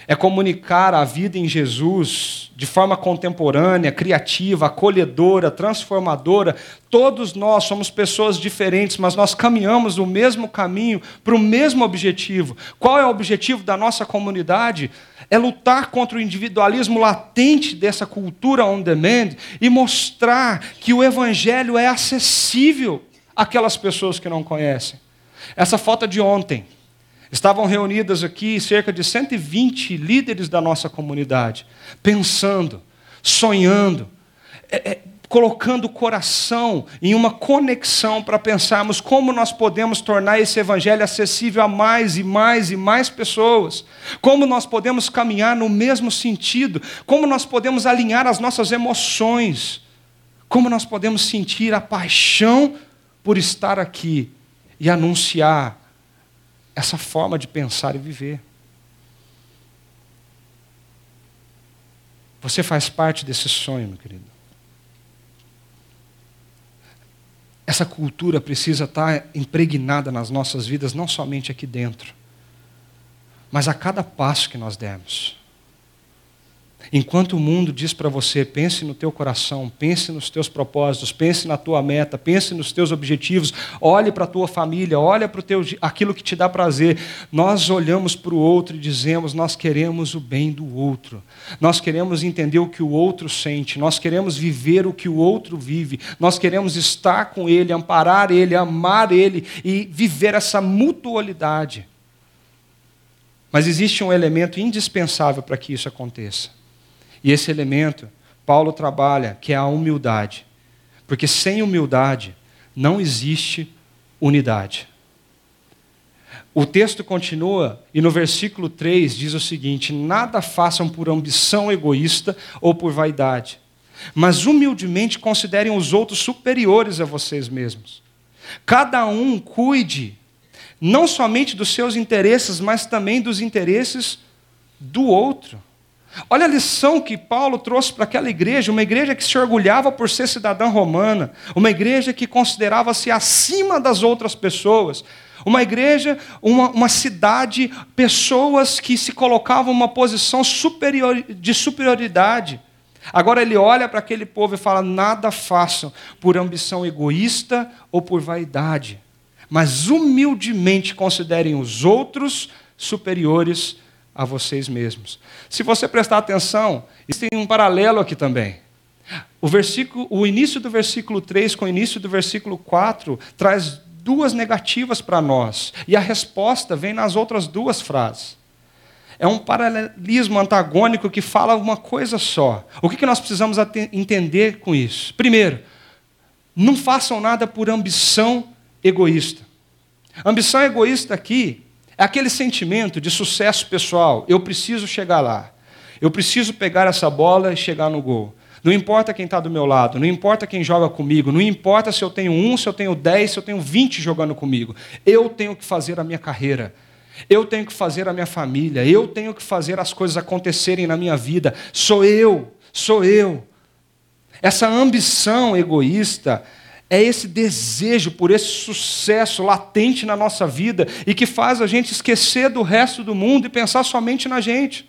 é comunicar a vida em Jesus de forma contemporânea, criativa, acolhedora, transformadora. Todos nós somos pessoas diferentes, mas nós caminhamos no mesmo caminho para o mesmo objetivo. Qual é o objetivo da nossa comunidade? É lutar contra o individualismo latente dessa cultura on demand e mostrar que o evangelho é acessível àquelas pessoas que não conhecem. Essa foto de ontem Estavam reunidas aqui cerca de 120 líderes da nossa comunidade, pensando, sonhando, é, é, colocando o coração em uma conexão para pensarmos como nós podemos tornar esse evangelho acessível a mais e mais e mais pessoas, como nós podemos caminhar no mesmo sentido, como nós podemos alinhar as nossas emoções, como nós podemos sentir a paixão por estar aqui e anunciar essa forma de pensar e viver. Você faz parte desse sonho, meu querido. Essa cultura precisa estar impregnada nas nossas vidas, não somente aqui dentro, mas a cada passo que nós demos. Enquanto o mundo diz para você, pense no teu coração, pense nos teus propósitos, pense na tua meta, pense nos teus objetivos, olhe para a tua família, olhe para teu, aquilo que te dá prazer. Nós olhamos para o outro e dizemos, nós queremos o bem do outro. Nós queremos entender o que o outro sente, nós queremos viver o que o outro vive, nós queremos estar com ele, amparar ele, amar ele e viver essa mutualidade. Mas existe um elemento indispensável para que isso aconteça. E esse elemento, Paulo trabalha, que é a humildade. Porque sem humildade não existe unidade. O texto continua e no versículo 3 diz o seguinte: Nada façam por ambição egoísta ou por vaidade, mas humildemente considerem os outros superiores a vocês mesmos. Cada um cuide não somente dos seus interesses, mas também dos interesses do outro. Olha a lição que Paulo trouxe para aquela igreja, uma igreja que se orgulhava por ser cidadã romana, uma igreja que considerava-se acima das outras pessoas, uma igreja, uma, uma cidade, pessoas que se colocavam uma posição superior, de superioridade. Agora ele olha para aquele povo e fala: nada façam por ambição egoísta ou por vaidade, mas humildemente considerem os outros superiores a vocês mesmos. Se você prestar atenção, existe um paralelo aqui também. O, versículo, o início do versículo 3 com o início do versículo 4 traz duas negativas para nós, e a resposta vem nas outras duas frases. É um paralelismo antagônico que fala uma coisa só. O que nós precisamos entender com isso? Primeiro, não façam nada por ambição egoísta. Ambição egoísta aqui aquele sentimento de sucesso pessoal. Eu preciso chegar lá. Eu preciso pegar essa bola e chegar no gol. Não importa quem está do meu lado, não importa quem joga comigo, não importa se eu tenho um, se eu tenho dez, se eu tenho vinte jogando comigo. Eu tenho que fazer a minha carreira. Eu tenho que fazer a minha família. Eu tenho que fazer as coisas acontecerem na minha vida. Sou eu, sou eu. Essa ambição egoísta é esse desejo por esse sucesso latente na nossa vida e que faz a gente esquecer do resto do mundo e pensar somente na gente.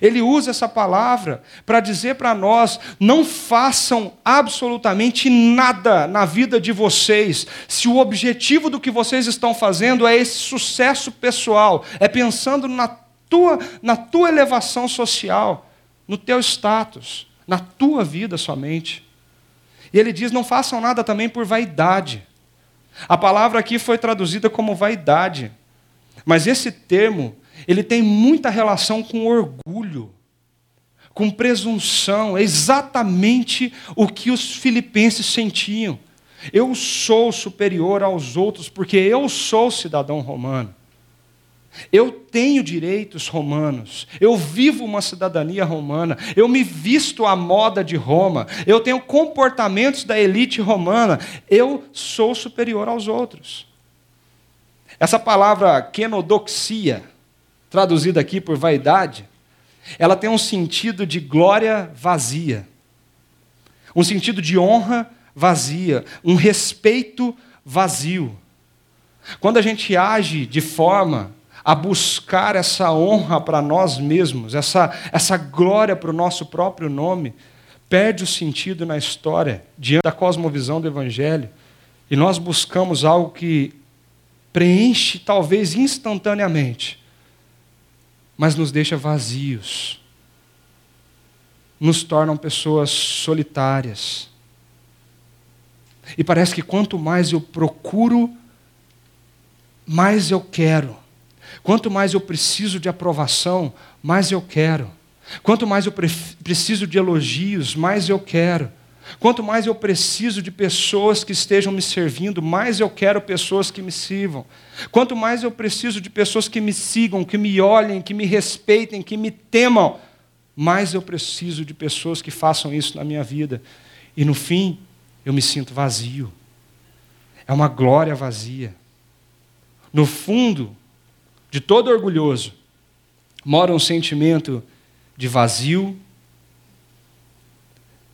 Ele usa essa palavra para dizer para nós: não façam absolutamente nada na vida de vocês, se o objetivo do que vocês estão fazendo é esse sucesso pessoal, é pensando na tua, na tua elevação social, no teu status, na tua vida somente. E ele diz: não façam nada também por vaidade. A palavra aqui foi traduzida como vaidade. Mas esse termo, ele tem muita relação com orgulho, com presunção, é exatamente o que os filipenses sentiam. Eu sou superior aos outros porque eu sou cidadão romano. Eu tenho direitos romanos, eu vivo uma cidadania romana, eu me visto à moda de Roma, eu tenho comportamentos da elite romana, eu sou superior aos outros. Essa palavra quenodoxia, traduzida aqui por vaidade, ela tem um sentido de glória vazia, um sentido de honra vazia, um respeito vazio. Quando a gente age de forma a buscar essa honra para nós mesmos, essa, essa glória para o nosso próprio nome, perde o sentido na história, diante da cosmovisão do Evangelho, e nós buscamos algo que preenche talvez instantaneamente, mas nos deixa vazios, nos tornam pessoas solitárias. E parece que quanto mais eu procuro, mais eu quero. Quanto mais eu preciso de aprovação, mais eu quero. Quanto mais eu preciso de elogios, mais eu quero. Quanto mais eu preciso de pessoas que estejam me servindo, mais eu quero pessoas que me sirvam. Quanto mais eu preciso de pessoas que me sigam, que me olhem, que me respeitem, que me temam, mais eu preciso de pessoas que façam isso na minha vida. E no fim, eu me sinto vazio. É uma glória vazia. No fundo, de todo orgulhoso, mora um sentimento de vazio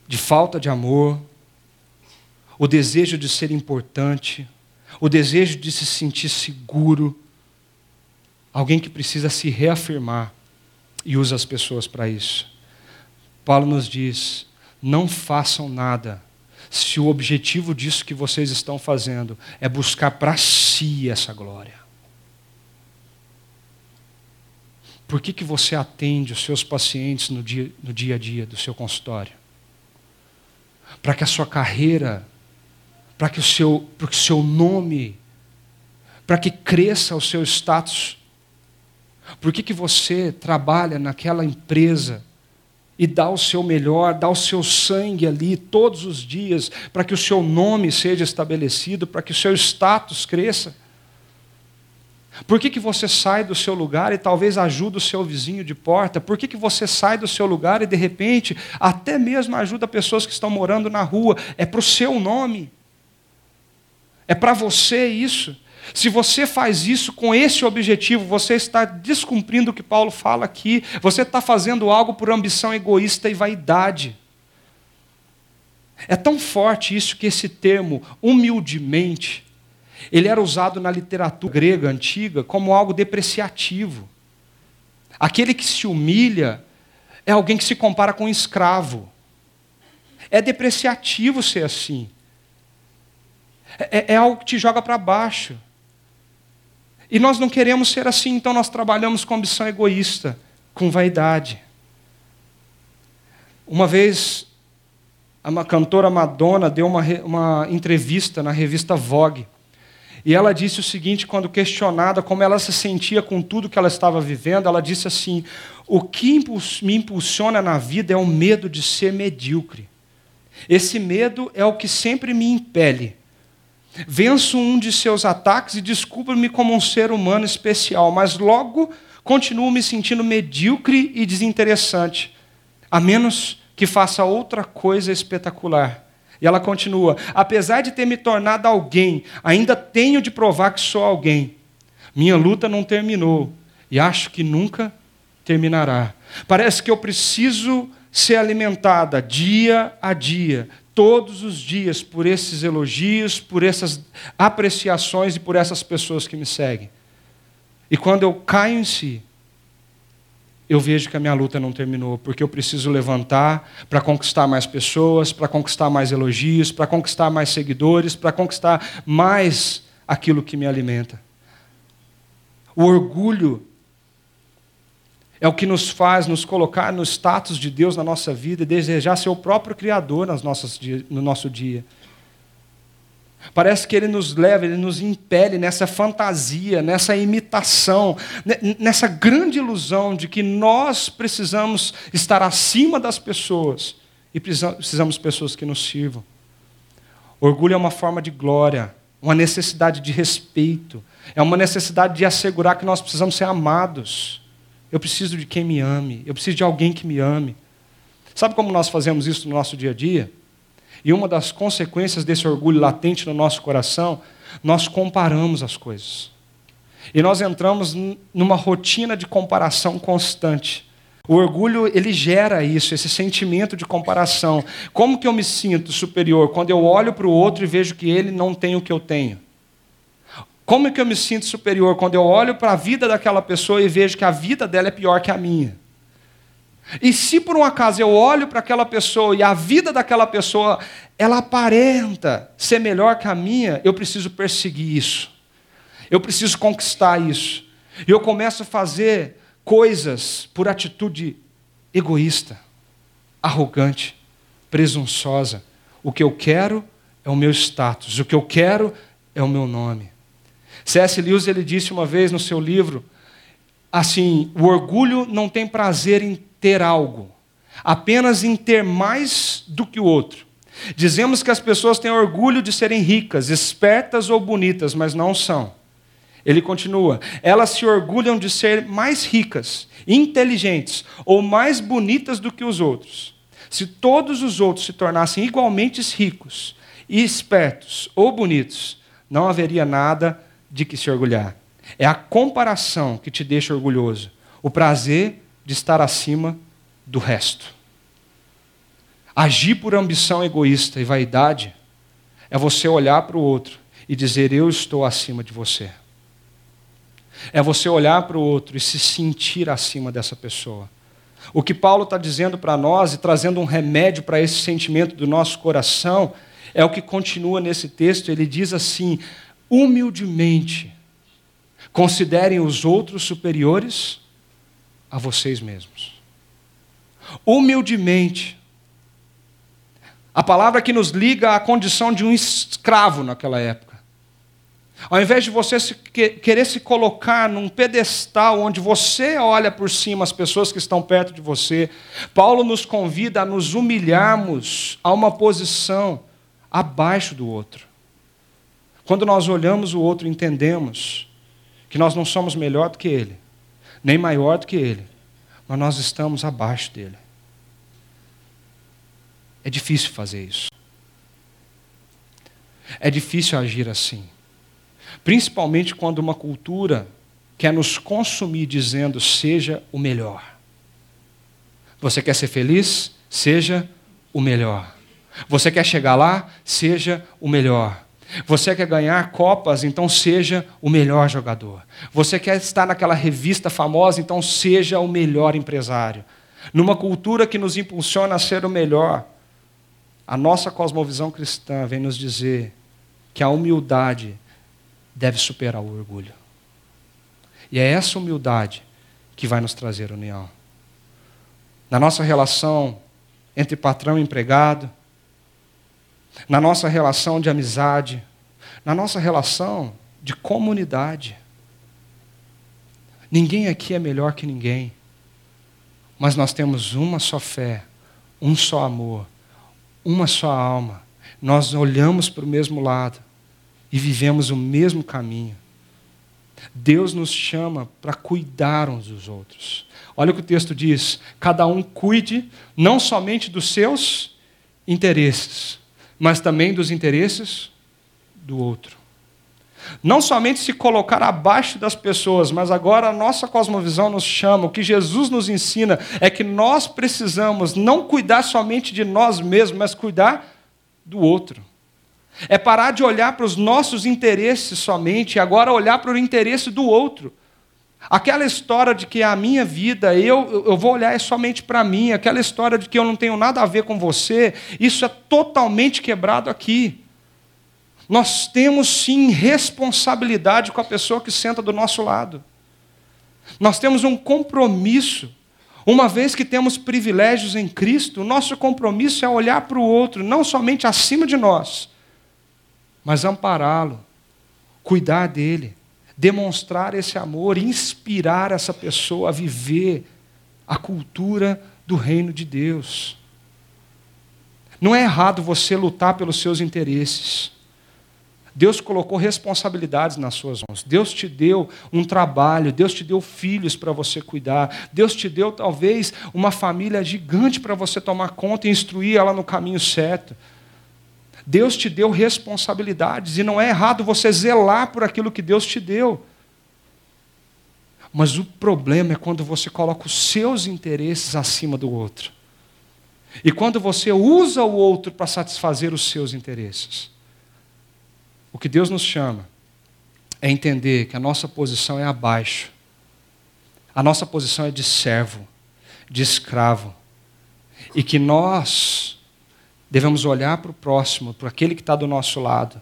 de falta de amor, o desejo de ser importante, o desejo de se sentir seguro, alguém que precisa se reafirmar e usa as pessoas para isso. Paulo nos diz: não façam nada se o objetivo disso que vocês estão fazendo é buscar para si essa glória. Por que, que você atende os seus pacientes no dia, no dia a dia do seu consultório? Para que a sua carreira, para que o seu, para que o seu nome, para que cresça o seu status. Por que, que você trabalha naquela empresa e dá o seu melhor, dá o seu sangue ali todos os dias, para que o seu nome seja estabelecido, para que o seu status cresça? Por que, que você sai do seu lugar e talvez ajuda o seu vizinho de porta? Por que, que você sai do seu lugar e de repente até mesmo ajuda pessoas que estão morando na rua? É para o seu nome. É para você isso. Se você faz isso com esse objetivo, você está descumprindo o que Paulo fala aqui. Você está fazendo algo por ambição egoísta e vaidade. É tão forte isso que esse termo, humildemente, ele era usado na literatura grega antiga como algo depreciativo. Aquele que se humilha é alguém que se compara com um escravo. É depreciativo ser assim. É, é algo que te joga para baixo. E nós não queremos ser assim, então nós trabalhamos com ambição egoísta, com vaidade. Uma vez, a cantora Madonna deu uma, uma entrevista na revista Vogue. E ela disse o seguinte, quando questionada como ela se sentia com tudo que ela estava vivendo, ela disse assim: O que me impulsiona na vida é o medo de ser medíocre. Esse medo é o que sempre me impele. Venço um de seus ataques e descubro-me como um ser humano especial, mas logo continuo me sentindo medíocre e desinteressante, a menos que faça outra coisa espetacular. E ela continua: apesar de ter me tornado alguém, ainda tenho de provar que sou alguém. Minha luta não terminou e acho que nunca terminará. Parece que eu preciso ser alimentada dia a dia, todos os dias, por esses elogios, por essas apreciações e por essas pessoas que me seguem. E quando eu caio em si, eu vejo que a minha luta não terminou, porque eu preciso levantar para conquistar mais pessoas, para conquistar mais elogios, para conquistar mais seguidores, para conquistar mais aquilo que me alimenta. O orgulho é o que nos faz nos colocar no status de Deus na nossa vida e desejar ser o próprio Criador nas nossas, no nosso dia. Parece que ele nos leva, ele nos impele nessa fantasia, nessa imitação, nessa grande ilusão de que nós precisamos estar acima das pessoas e precisamos de pessoas que nos sirvam. Orgulho é uma forma de glória, uma necessidade de respeito, é uma necessidade de assegurar que nós precisamos ser amados. Eu preciso de quem me ame, eu preciso de alguém que me ame. Sabe como nós fazemos isso no nosso dia a dia? E uma das consequências desse orgulho latente no nosso coração, nós comparamos as coisas. E nós entramos numa rotina de comparação constante. O orgulho, ele gera isso, esse sentimento de comparação. Como que eu me sinto superior quando eu olho para o outro e vejo que ele não tem o que eu tenho? Como que eu me sinto superior quando eu olho para a vida daquela pessoa e vejo que a vida dela é pior que a minha? E se por um acaso eu olho para aquela pessoa e a vida daquela pessoa, ela aparenta ser melhor que a minha, eu preciso perseguir isso. Eu preciso conquistar isso. E eu começo a fazer coisas por atitude egoísta, arrogante, presunçosa. O que eu quero é o meu status, o que eu quero é o meu nome. C.S. Lewis ele disse uma vez no seu livro assim: o orgulho não tem prazer em ter algo, apenas em ter mais do que o outro. Dizemos que as pessoas têm orgulho de serem ricas, espertas ou bonitas, mas não são. Ele continua: elas se orgulham de ser mais ricas, inteligentes ou mais bonitas do que os outros. Se todos os outros se tornassem igualmente ricos, espertos ou bonitos, não haveria nada de que se orgulhar. É a comparação que te deixa orgulhoso. O prazer de estar acima do resto. Agir por ambição egoísta e vaidade é você olhar para o outro e dizer: Eu estou acima de você. É você olhar para o outro e se sentir acima dessa pessoa. O que Paulo está dizendo para nós e trazendo um remédio para esse sentimento do nosso coração é o que continua nesse texto. Ele diz assim: humildemente, considerem os outros superiores a vocês mesmos. Humildemente. A palavra que nos liga à condição de um escravo naquela época. Ao invés de você se, querer se colocar num pedestal onde você olha por cima as pessoas que estão perto de você, Paulo nos convida a nos humilharmos a uma posição abaixo do outro. Quando nós olhamos o outro, entendemos que nós não somos melhor do que ele, nem maior do que ele, mas nós estamos abaixo dele. É difícil fazer isso. É difícil agir assim. Principalmente quando uma cultura quer nos consumir dizendo seja o melhor. Você quer ser feliz? Seja o melhor. Você quer chegar lá? Seja o melhor. Você quer ganhar copas? Então seja o melhor jogador. Você quer estar naquela revista famosa? Então seja o melhor empresário. Numa cultura que nos impulsiona a ser o melhor, a nossa cosmovisão cristã vem nos dizer que a humildade deve superar o orgulho. E é essa humildade que vai nos trazer união. Na nossa relação entre patrão e empregado, na nossa relação de amizade, na nossa relação de comunidade. Ninguém aqui é melhor que ninguém, mas nós temos uma só fé, um só amor, uma só alma. Nós olhamos para o mesmo lado e vivemos o mesmo caminho. Deus nos chama para cuidar uns dos outros. Olha o que o texto diz: cada um cuide não somente dos seus interesses, mas também dos interesses do outro. Não somente se colocar abaixo das pessoas, mas agora a nossa cosmovisão nos chama, o que Jesus nos ensina é que nós precisamos não cuidar somente de nós mesmos, mas cuidar do outro. É parar de olhar para os nossos interesses somente e agora olhar para o interesse do outro. Aquela história de que a minha vida, eu, eu vou olhar somente para mim, aquela história de que eu não tenho nada a ver com você, isso é totalmente quebrado aqui. Nós temos sim responsabilidade com a pessoa que senta do nosso lado. Nós temos um compromisso. Uma vez que temos privilégios em Cristo, nosso compromisso é olhar para o outro, não somente acima de nós, mas ampará-lo, cuidar dele, demonstrar esse amor, inspirar essa pessoa a viver a cultura do reino de Deus. Não é errado você lutar pelos seus interesses. Deus colocou responsabilidades nas suas mãos. Deus te deu um trabalho, Deus te deu filhos para você cuidar. Deus te deu talvez uma família gigante para você tomar conta e instruir ela no caminho certo. Deus te deu responsabilidades e não é errado você zelar por aquilo que Deus te deu. Mas o problema é quando você coloca os seus interesses acima do outro. E quando você usa o outro para satisfazer os seus interesses. O que Deus nos chama é entender que a nossa posição é abaixo. A nossa posição é de servo, de escravo. E que nós devemos olhar para o próximo, para aquele que está do nosso lado,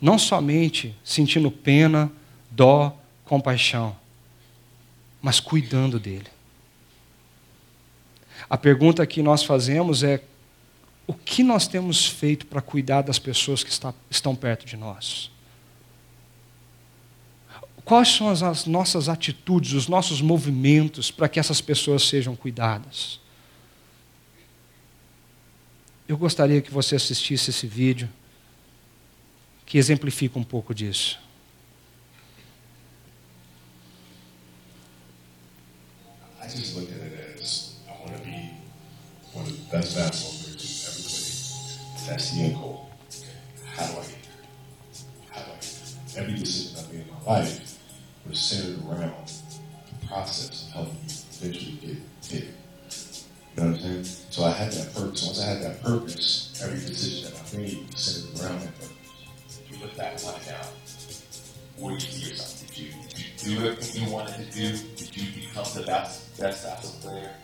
não somente sentindo pena, dó, compaixão, mas cuidando dele. A pergunta que nós fazemos é: o que nós temos feito para cuidar das pessoas que está, estão perto de nós? Quais são as nossas atitudes, os nossos movimentos para que essas pessoas sejam cuidadas? Eu gostaria que você assistisse esse vídeo que exemplifica um pouco disso. I just look at it as I want to be one of the best basketball players ever played. That's the end goal. How do I get there? How do I get there? Every decision I made in my life was centered around the process of helping me eventually get had that purpose. Once I had that purpose, every decision that I made was centered around that purpose. If you look back on it now, see yourself? Did you, did you do everything you wanted to do? Did you become the best best basketball player?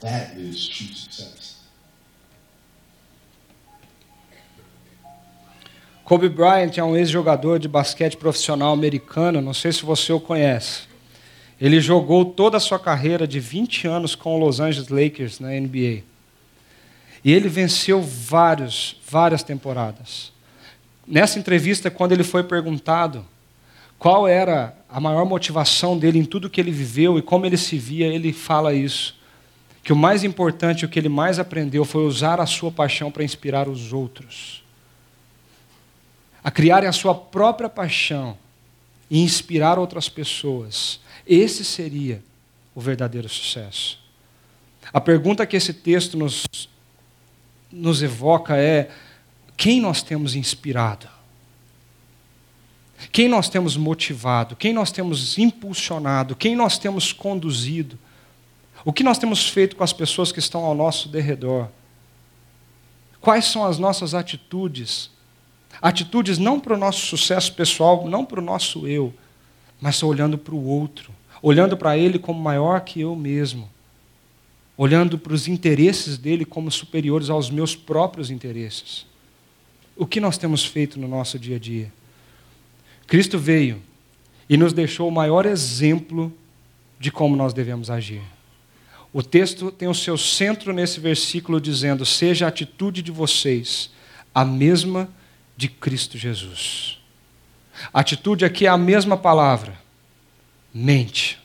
That is true success. Kobe Bryant é um ex-jogador de basquete profissional americano, não sei se você o conhece. Ele jogou toda a sua carreira de 20 anos com o Los Angeles Lakers na NBA. E ele venceu vários, várias temporadas. Nessa entrevista, quando ele foi perguntado qual era a maior motivação dele em tudo que ele viveu e como ele se via, ele fala isso. Que o mais importante, o que ele mais aprendeu foi usar a sua paixão para inspirar os outros a criarem a sua própria paixão e inspirar outras pessoas. Esse seria o verdadeiro sucesso. A pergunta que esse texto nos, nos evoca é: quem nós temos inspirado? Quem nós temos motivado? Quem nós temos impulsionado? Quem nós temos conduzido? O que nós temos feito com as pessoas que estão ao nosso derredor? Quais são as nossas atitudes? Atitudes não para o nosso sucesso pessoal, não para o nosso eu, mas olhando para o outro, olhando para ele como maior que eu mesmo, olhando para os interesses dele como superiores aos meus próprios interesses. O que nós temos feito no nosso dia a dia? Cristo veio e nos deixou o maior exemplo de como nós devemos agir. O texto tem o seu centro nesse versículo dizendo: Seja a atitude de vocês a mesma de Cristo Jesus. A atitude aqui é a mesma palavra. Mente.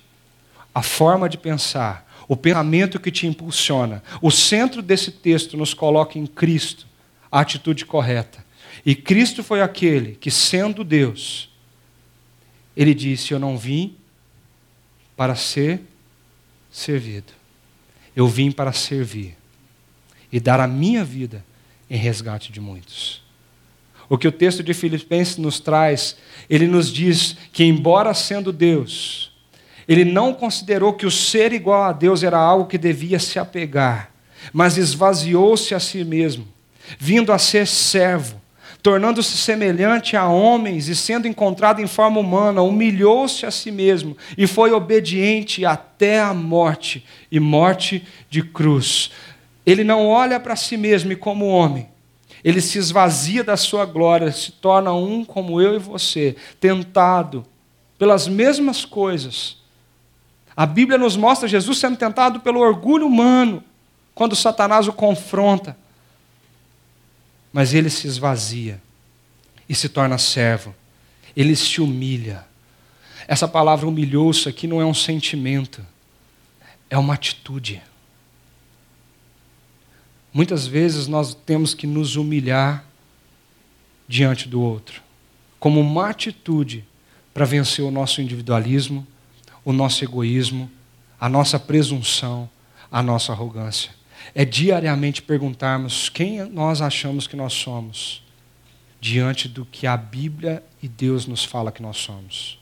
A forma de pensar, o pensamento que te impulsiona. O centro desse texto nos coloca em Cristo, a atitude correta. E Cristo foi aquele que, sendo Deus, ele disse: Eu não vim para ser servido. Eu vim para servir e dar a minha vida em resgate de muitos. O que o texto de Filipenses nos traz, ele nos diz que, embora sendo Deus, ele não considerou que o ser igual a Deus era algo que devia se apegar, mas esvaziou-se a si mesmo, vindo a ser servo, tornando-se semelhante a homens e sendo encontrado em forma humana, humilhou-se a si mesmo e foi obediente até a morte e morte de cruz. Ele não olha para si mesmo como homem, ele se esvazia da sua glória, se torna um como eu e você, tentado pelas mesmas coisas. A Bíblia nos mostra Jesus sendo tentado pelo orgulho humano, quando Satanás o confronta. Mas ele se esvazia e se torna servo. Ele se humilha. Essa palavra humilhou-se aqui não é um sentimento, é uma atitude. Muitas vezes nós temos que nos humilhar diante do outro, como uma atitude para vencer o nosso individualismo, o nosso egoísmo, a nossa presunção, a nossa arrogância. É diariamente perguntarmos quem nós achamos que nós somos diante do que a Bíblia e Deus nos fala que nós somos.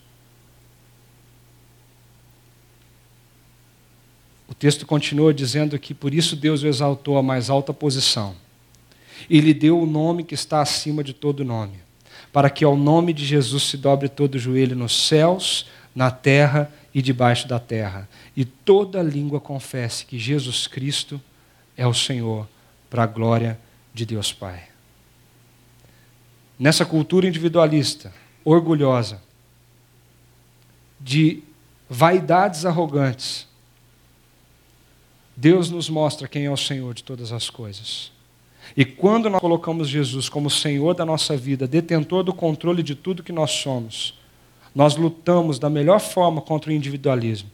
O texto continua dizendo que por isso Deus o exaltou à mais alta posição e lhe deu o nome que está acima de todo nome, para que ao nome de Jesus se dobre todo o joelho nos céus, na terra e debaixo da terra, e toda língua confesse que Jesus Cristo é o Senhor, para a glória de Deus Pai. Nessa cultura individualista, orgulhosa, de vaidades arrogantes, Deus nos mostra quem é o Senhor de todas as coisas. E quando nós colocamos Jesus como Senhor da nossa vida, detentor do controle de tudo que nós somos, nós lutamos da melhor forma contra o individualismo.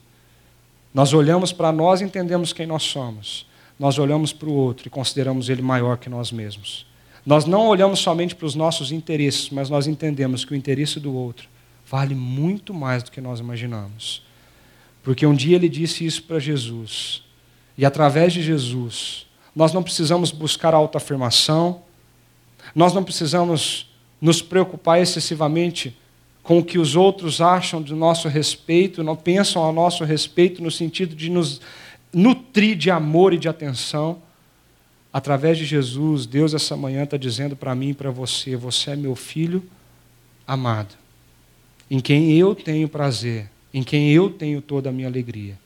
Nós olhamos para nós e entendemos quem nós somos. Nós olhamos para o outro e consideramos ele maior que nós mesmos. Nós não olhamos somente para os nossos interesses, mas nós entendemos que o interesse do outro vale muito mais do que nós imaginamos. Porque um dia ele disse isso para Jesus. E através de Jesus, nós não precisamos buscar autoafirmação, nós não precisamos nos preocupar excessivamente com o que os outros acham do nosso respeito, não pensam a nosso respeito no sentido de nos nutrir de amor e de atenção. Através de Jesus, Deus essa manhã está dizendo para mim e para você: você é meu filho amado, em quem eu tenho prazer, em quem eu tenho toda a minha alegria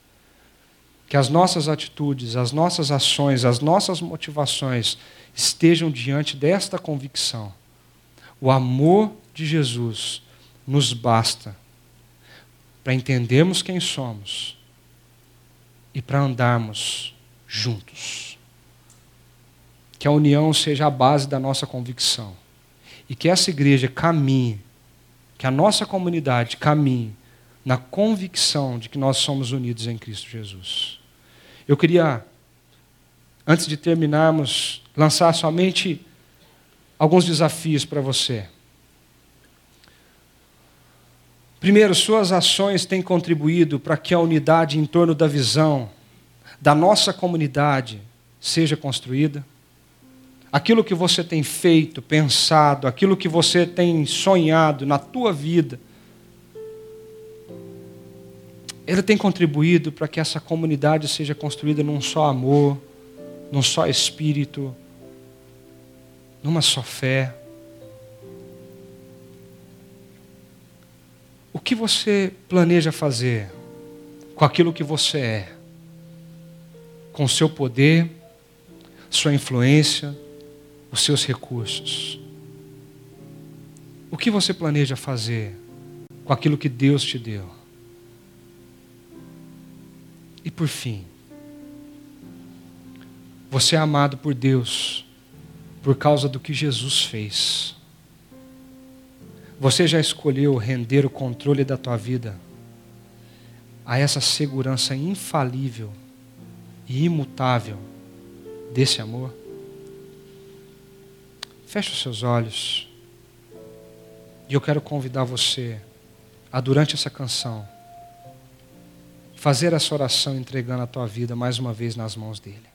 que as nossas atitudes, as nossas ações, as nossas motivações estejam diante desta convicção. O amor de Jesus nos basta para entendermos quem somos e para andarmos juntos. Que a união seja a base da nossa convicção e que essa igreja caminhe, que a nossa comunidade caminhe na convicção de que nós somos unidos em Cristo Jesus. Eu queria, antes de terminarmos, lançar somente alguns desafios para você. Primeiro, suas ações têm contribuído para que a unidade em torno da visão da nossa comunidade seja construída. Aquilo que você tem feito, pensado, aquilo que você tem sonhado na tua vida, ele tem contribuído para que essa comunidade seja construída num só amor, num só espírito, numa só fé. O que você planeja fazer com aquilo que você é? Com seu poder, sua influência, os seus recursos. O que você planeja fazer com aquilo que Deus te deu? E por fim, você é amado por Deus por causa do que Jesus fez. Você já escolheu render o controle da tua vida a essa segurança infalível e imutável desse amor? Feche os seus olhos. E eu quero convidar você a, durante essa canção, fazer essa oração entregando a tua vida mais uma vez nas mãos dele.